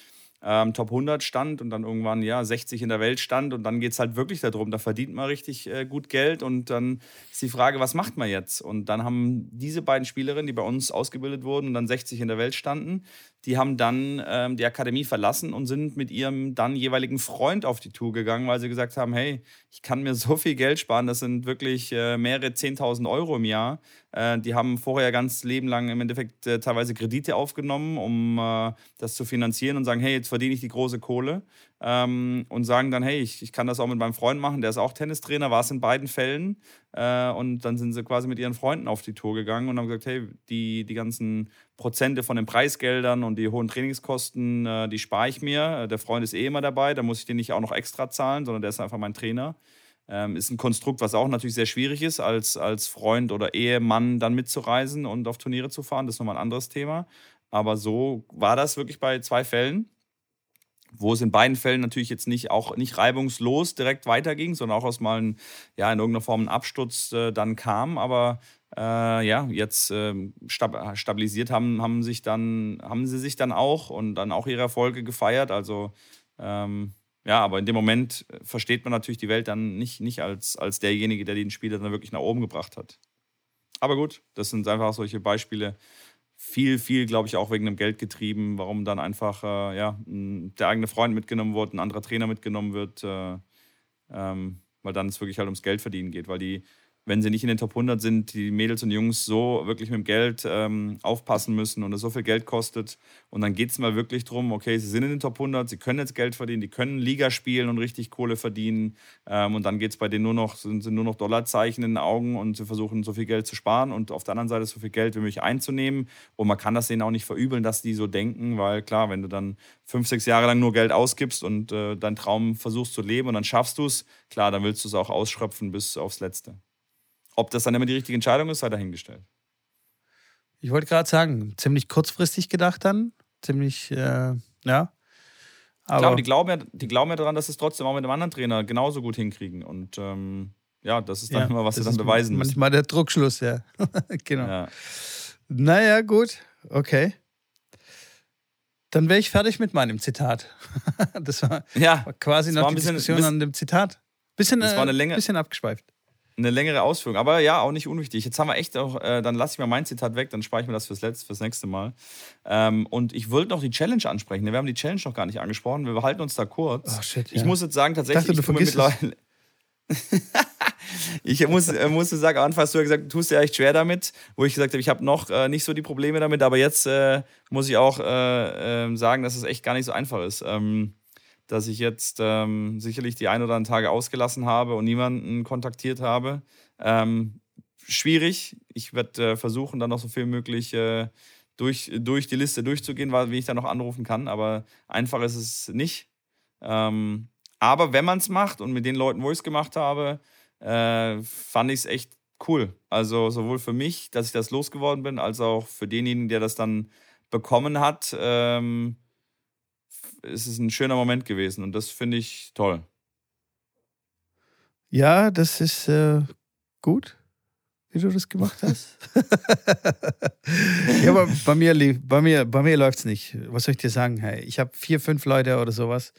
ähm, Top 100 stand und dann irgendwann ja 60 in der Welt stand und dann geht es halt wirklich darum, da verdient man richtig äh, gut Geld und dann ist die Frage, was macht man jetzt? Und dann haben diese beiden Spielerinnen, die bei uns ausgebildet wurden und dann 60 in der Welt standen, die haben dann ähm, die Akademie verlassen und sind mit ihrem dann jeweiligen Freund auf die Tour gegangen, weil sie gesagt haben, hey, ich kann mir so viel Geld sparen, das sind wirklich äh, mehrere 10.000 Euro im Jahr. Äh, die haben vorher ganz Leben lang im Endeffekt äh, teilweise Kredite aufgenommen, um äh, das zu finanzieren und sagen, hey, jetzt verdiene ich die große Kohle ähm, und sagen dann, hey, ich, ich kann das auch mit meinem Freund machen, der ist auch Tennistrainer, war es in beiden Fällen. Äh, und dann sind sie quasi mit ihren Freunden auf die Tour gegangen und haben gesagt, hey, die, die ganzen Prozente von den Preisgeldern und die hohen Trainingskosten, äh, die spare ich mir. Der Freund ist eh immer dabei, da muss ich den nicht auch noch extra zahlen, sondern der ist einfach mein Trainer. Ähm, ist ein Konstrukt, was auch natürlich sehr schwierig ist, als, als Freund oder Ehemann dann mitzureisen und auf Turniere zu fahren. Das ist nochmal ein anderes Thema. Aber so war das wirklich bei zwei Fällen wo es in beiden Fällen natürlich jetzt nicht auch nicht reibungslos direkt weiterging, sondern auch aus mal ein, ja, in irgendeiner Form ein Absturz äh, dann kam. Aber äh, ja, jetzt äh, stab stabilisiert haben, haben sich dann, haben sie sich dann auch und dann auch ihre Erfolge gefeiert. Also ähm, ja, aber in dem Moment versteht man natürlich die Welt dann nicht, nicht als, als derjenige, der den Spieler dann wirklich nach oben gebracht hat. Aber gut, das sind einfach solche Beispiele, viel, viel, glaube ich, auch wegen dem Geld getrieben, warum dann einfach äh, ja, der eigene Freund mitgenommen wird, ein anderer Trainer mitgenommen wird, äh, ähm, weil dann es wirklich halt ums Geld verdienen geht, weil die wenn sie nicht in den Top 100 sind, die Mädels und Jungs so wirklich mit dem Geld ähm, aufpassen müssen und es so viel Geld kostet. Und dann geht es mal wirklich darum, okay, sie sind in den Top 100, sie können jetzt Geld verdienen, die können Liga spielen und richtig Kohle verdienen. Ähm, und dann geht es bei denen nur noch, sind, sind nur noch Dollarzeichen in den Augen und sie versuchen so viel Geld zu sparen und auf der anderen Seite so viel Geld wie möglich einzunehmen. Und man kann das denen auch nicht verübeln, dass die so denken, weil klar, wenn du dann fünf, sechs Jahre lang nur Geld ausgibst und äh, deinen Traum versuchst zu leben und dann schaffst du es, klar, dann willst du es auch ausschröpfen bis aufs Letzte. Ob das dann immer die richtige Entscheidung ist, sei dahingestellt. Ich wollte gerade sagen, ziemlich kurzfristig gedacht dann. Ziemlich, äh, ja. Aber Klar, die glauben, ja, die glauben ja daran, dass sie es trotzdem auch mit einem anderen Trainer genauso gut hinkriegen. Und ähm, ja, das ist dann ja, immer, was sie dann beweisen müssen. Manchmal der Druckschluss, ja. genau. Ja. Naja, gut. Okay. Dann wäre ich fertig mit meinem Zitat. das war, ja, war quasi noch die bisschen, Diskussion bisschen, an dem Zitat. Bisschen, das war eine äh, Länge, bisschen abgeschweift. Eine längere Ausführung. Aber ja, auch nicht unwichtig. Jetzt haben wir echt auch, äh, dann lasse ich mal mein Zitat weg, dann spare ich mir das fürs, letzte, fürs nächste Mal. Ähm, und ich wollte noch die Challenge ansprechen. Wir haben die Challenge noch gar nicht angesprochen. Wir halten uns da kurz. Oh, shit, Ich ja. muss jetzt sagen, tatsächlich, dachte, du ich mittlerweile. ich muss, äh, musste sagen, am Anfang hast du ja gesagt, du tust dir echt schwer damit, wo ich gesagt habe, ich habe noch äh, nicht so die Probleme damit, aber jetzt äh, muss ich auch äh, ähm, sagen, dass es echt gar nicht so einfach ist. Ähm, dass ich jetzt ähm, sicherlich die ein oder anderen Tage ausgelassen habe und niemanden kontaktiert habe. Ähm, schwierig. Ich werde äh, versuchen, dann noch so viel möglich äh, durch, durch die Liste durchzugehen, wie ich da noch anrufen kann. Aber einfach ist es nicht. Ähm, aber wenn man es macht und mit den Leuten, wo ich es gemacht habe, äh, fand ich es echt cool. Also sowohl für mich, dass ich das losgeworden bin, als auch für denjenigen, der das dann bekommen hat. Ähm, ist es ein schöner Moment gewesen und das finde ich toll. Ja, das ist äh, gut, wie du das gemacht hast. ja, aber bei mir, bei mir, bei mir läuft es nicht. Was soll ich dir sagen? Hey, ich habe vier, fünf Leute oder sowas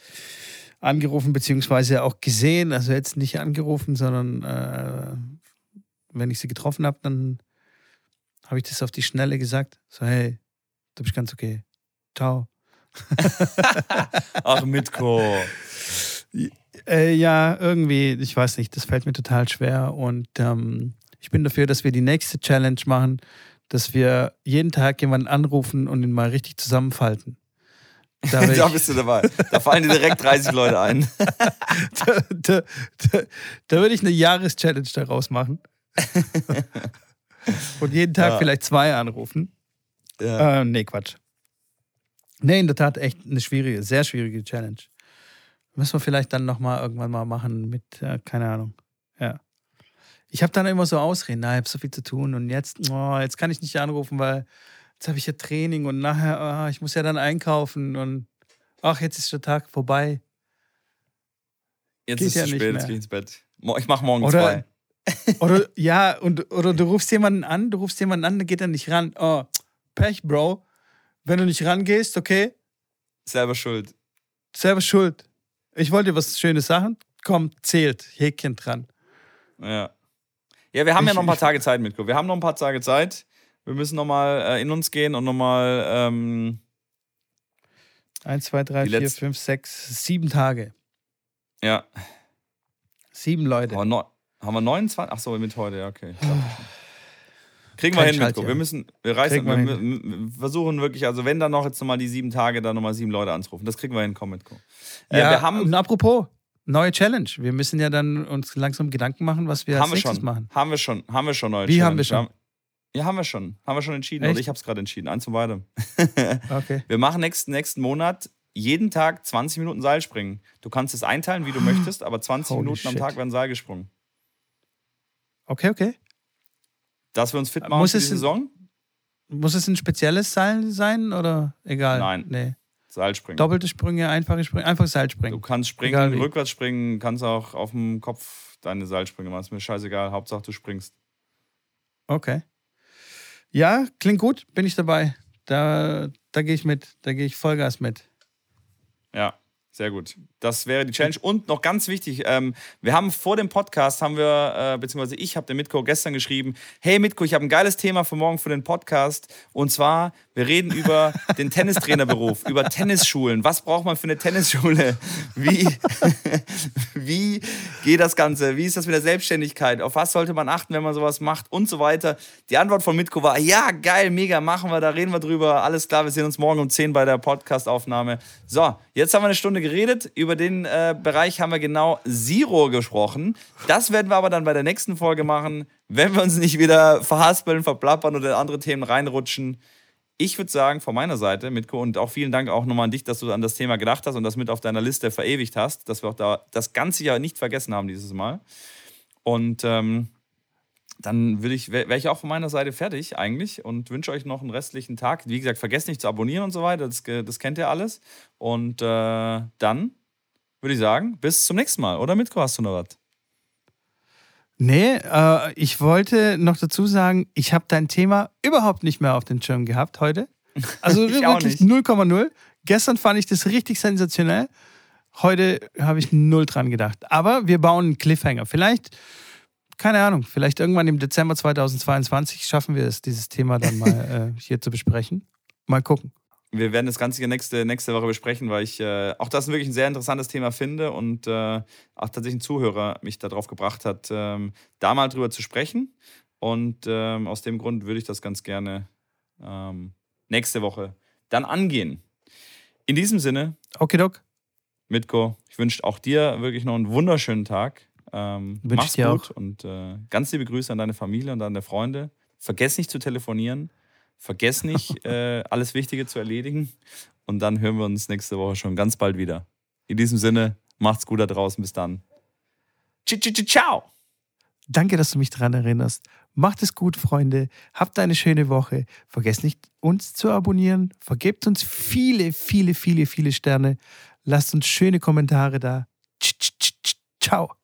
angerufen, beziehungsweise auch gesehen. Also jetzt nicht angerufen, sondern äh, wenn ich sie getroffen habe, dann habe ich das auf die Schnelle gesagt. So, hey, du bist ganz okay. Ciao. Ach, Mitko. Äh, ja, irgendwie, ich weiß nicht, das fällt mir total schwer. Und ähm, ich bin dafür, dass wir die nächste Challenge machen, dass wir jeden Tag jemanden anrufen und ihn mal richtig zusammenfalten. Da, da bist du dabei. Da fallen dir direkt 30 Leute ein. da, da, da, da würde ich eine Jahreschallenge daraus machen. und jeden Tag Ja. vielleicht zwei anrufen. Ja. Äh, nee, Quatsch. Nee, in der Tat echt eine schwierige, sehr schwierige Challenge. Müssen wir vielleicht dann nochmal irgendwann mal machen mit, äh, keine Ahnung. Ja. Ich habe dann immer so Ausreden, na, ich habe so viel zu tun und jetzt, oh, jetzt kann ich nicht anrufen, weil jetzt habe ich ja Training und nachher, ah, ich muss ja dann einkaufen und ach, jetzt ist der Tag vorbei. Jetzt geht ist es ja zu nicht spät, jetzt gehe ich ins Bett. Ich mache morgen Oder- zwei. Oder ja, und oder du rufst jemanden an, du rufst jemanden an, der geht dann nicht ran. Oh, Pech, Bro. Wenn du nicht rangehst, okay, Selber schuld. selber schuld. Ich wollte dir was Schönes sagen. Komm, zählt. Häkchen dran. Ja. Ja, wir haben ja Ich- noch ein paar Tage Zeit, Mitko. Wir haben noch ein paar Tage Zeit. Wir müssen nochmal äh, in uns gehen und nochmal. Ähm, Eins, zwei, drei, Die vier, letzte- fünf, sechs, sieben Tage. ja. Sieben Leute. Aber neu- haben wir 29? Ach so, mit heute, ja, okay. Kriegen wir hin, Mitko. Wir müssen, wir reißen, wir wir, versuchen wirklich, also wenn dann noch jetzt nochmal die sieben Tage, dann nochmal sieben Leute anzurufen. Das kriegen wir hin, komm, Mitko. Äh, ja, wir haben, und apropos, neue Challenge. Wir müssen ja dann uns langsam Gedanken machen, was wir haben als wir schon, machen. haben wir schon, haben wir schon neue Wie haben Challenge. wir schon? haben- ja, haben wir schon. Haben wir schon entschieden. Echt? Oder ich habe es gerade entschieden. Eins von beidem. Okay. Wir machen nächsten, nächsten Monat jeden Tag 20 Minuten Seilspringen. Du kannst es einteilen, wie du möchtest, aber 20 Holy Minuten am shit. Tag werden Seil gesprungen. Okay, okay. Dass wir uns fit machen Muss für die Saison? Muss es ein spezielles Seil sein oder egal? Nein. Nee. Seilspringen. Doppelte Sprünge, einfache Sprünge, einfach Du Seilspringen. kannst springen, Egal wie. rückwärts springen, kannst auch auf dem Kopf deine Seilsprünge machen. Ist mir scheißegal. Hauptsache du springst. Okay. Ja, klingt gut, bin ich dabei. Da, da gehe ich mit, da gehe ich Vollgas mit. Ja, sehr gut. Das wäre die Challenge. Und noch ganz wichtig, ähm, wir haben vor dem Podcast, haben wir, äh, beziehungsweise ich habe dem Mitko gestern geschrieben, hey Mitko, ich habe ein geiles Thema für morgen für den Podcast. Und zwar, wir reden über den Tennistrainerberuf, über Tennisschulen. Was braucht man für eine Tennisschule? Wie, wie geht das Ganze? Wie ist das mit der Selbstständigkeit? Auf was sollte man achten, wenn man sowas macht? Und so weiter. Die Antwort von Mitko war, ja, geil, mega, machen wir, da reden wir drüber. Alles klar, wir sehen uns morgen um 10 bei der Podcastaufnahme. So, jetzt haben wir eine Stunde geredet. Über den äh, Bereich haben wir genau Zero gesprochen. Das werden wir aber dann bei der nächsten Folge machen, wenn wir uns nicht wieder verhaspeln, verplappern oder in andere Themen reinrutschen. Ich würde sagen, von meiner Seite, Mitko, und auch vielen Dank auch nochmal an dich, dass du an das Thema gedacht hast und das mit auf deiner Liste verewigt hast, dass wir auch da das ganze Jahr nicht vergessen haben dieses Mal. Und ähm, dann würde ich, wäre ich auch von meiner Seite fertig eigentlich und wünsche euch noch einen restlichen Tag. Wie gesagt, vergesst nicht zu abonnieren und so weiter, das, das kennt ihr alles. Und äh, dann würde ich sagen, bis zum nächsten Mal. Oder Mitko, hast du noch was? Nee, äh, ich wollte noch dazu sagen, ich habe dein Thema überhaupt nicht mehr auf den Schirm gehabt heute. Also wirklich nicht. 0,0. Gestern fand ich das richtig sensationell. Heute habe ich null dran gedacht. Aber wir bauen einen Cliffhanger. Vielleicht keine Ahnung, vielleicht irgendwann im Dezember 2022 schaffen wir es, dieses Thema dann mal äh, hier zu besprechen. Mal gucken. Wir werden das Ganze nächste, nächste Woche besprechen, weil ich äh, auch das wirklich ein sehr interessantes Thema finde und äh, auch tatsächlich ein Zuhörer mich darauf gebracht hat, ähm, da mal drüber zu sprechen. Und ähm, aus dem Grund würde ich das ganz gerne ähm, nächste Woche dann angehen. In diesem Sinne. Okay, Doc. Mitko, ich wünsche auch dir wirklich noch einen wunderschönen Tag. Ähm, Wünsche ich dir auch. Und äh, ganz liebe Grüße an deine Familie und deine Freunde. Vergiss nicht zu telefonieren. Vergiss nicht, äh, alles Wichtige zu erledigen. Und dann hören wir uns nächste Woche schon ganz bald wieder. In diesem Sinne, macht's gut da draußen. Bis dann. Ciao. Danke, dass du mich daran erinnerst. Macht es gut, Freunde. Habt eine schöne Woche. Vergesst nicht, uns zu abonnieren. Vergebt uns viele, viele, viele, viele Sterne. Lasst uns schöne Kommentare da. Ciao.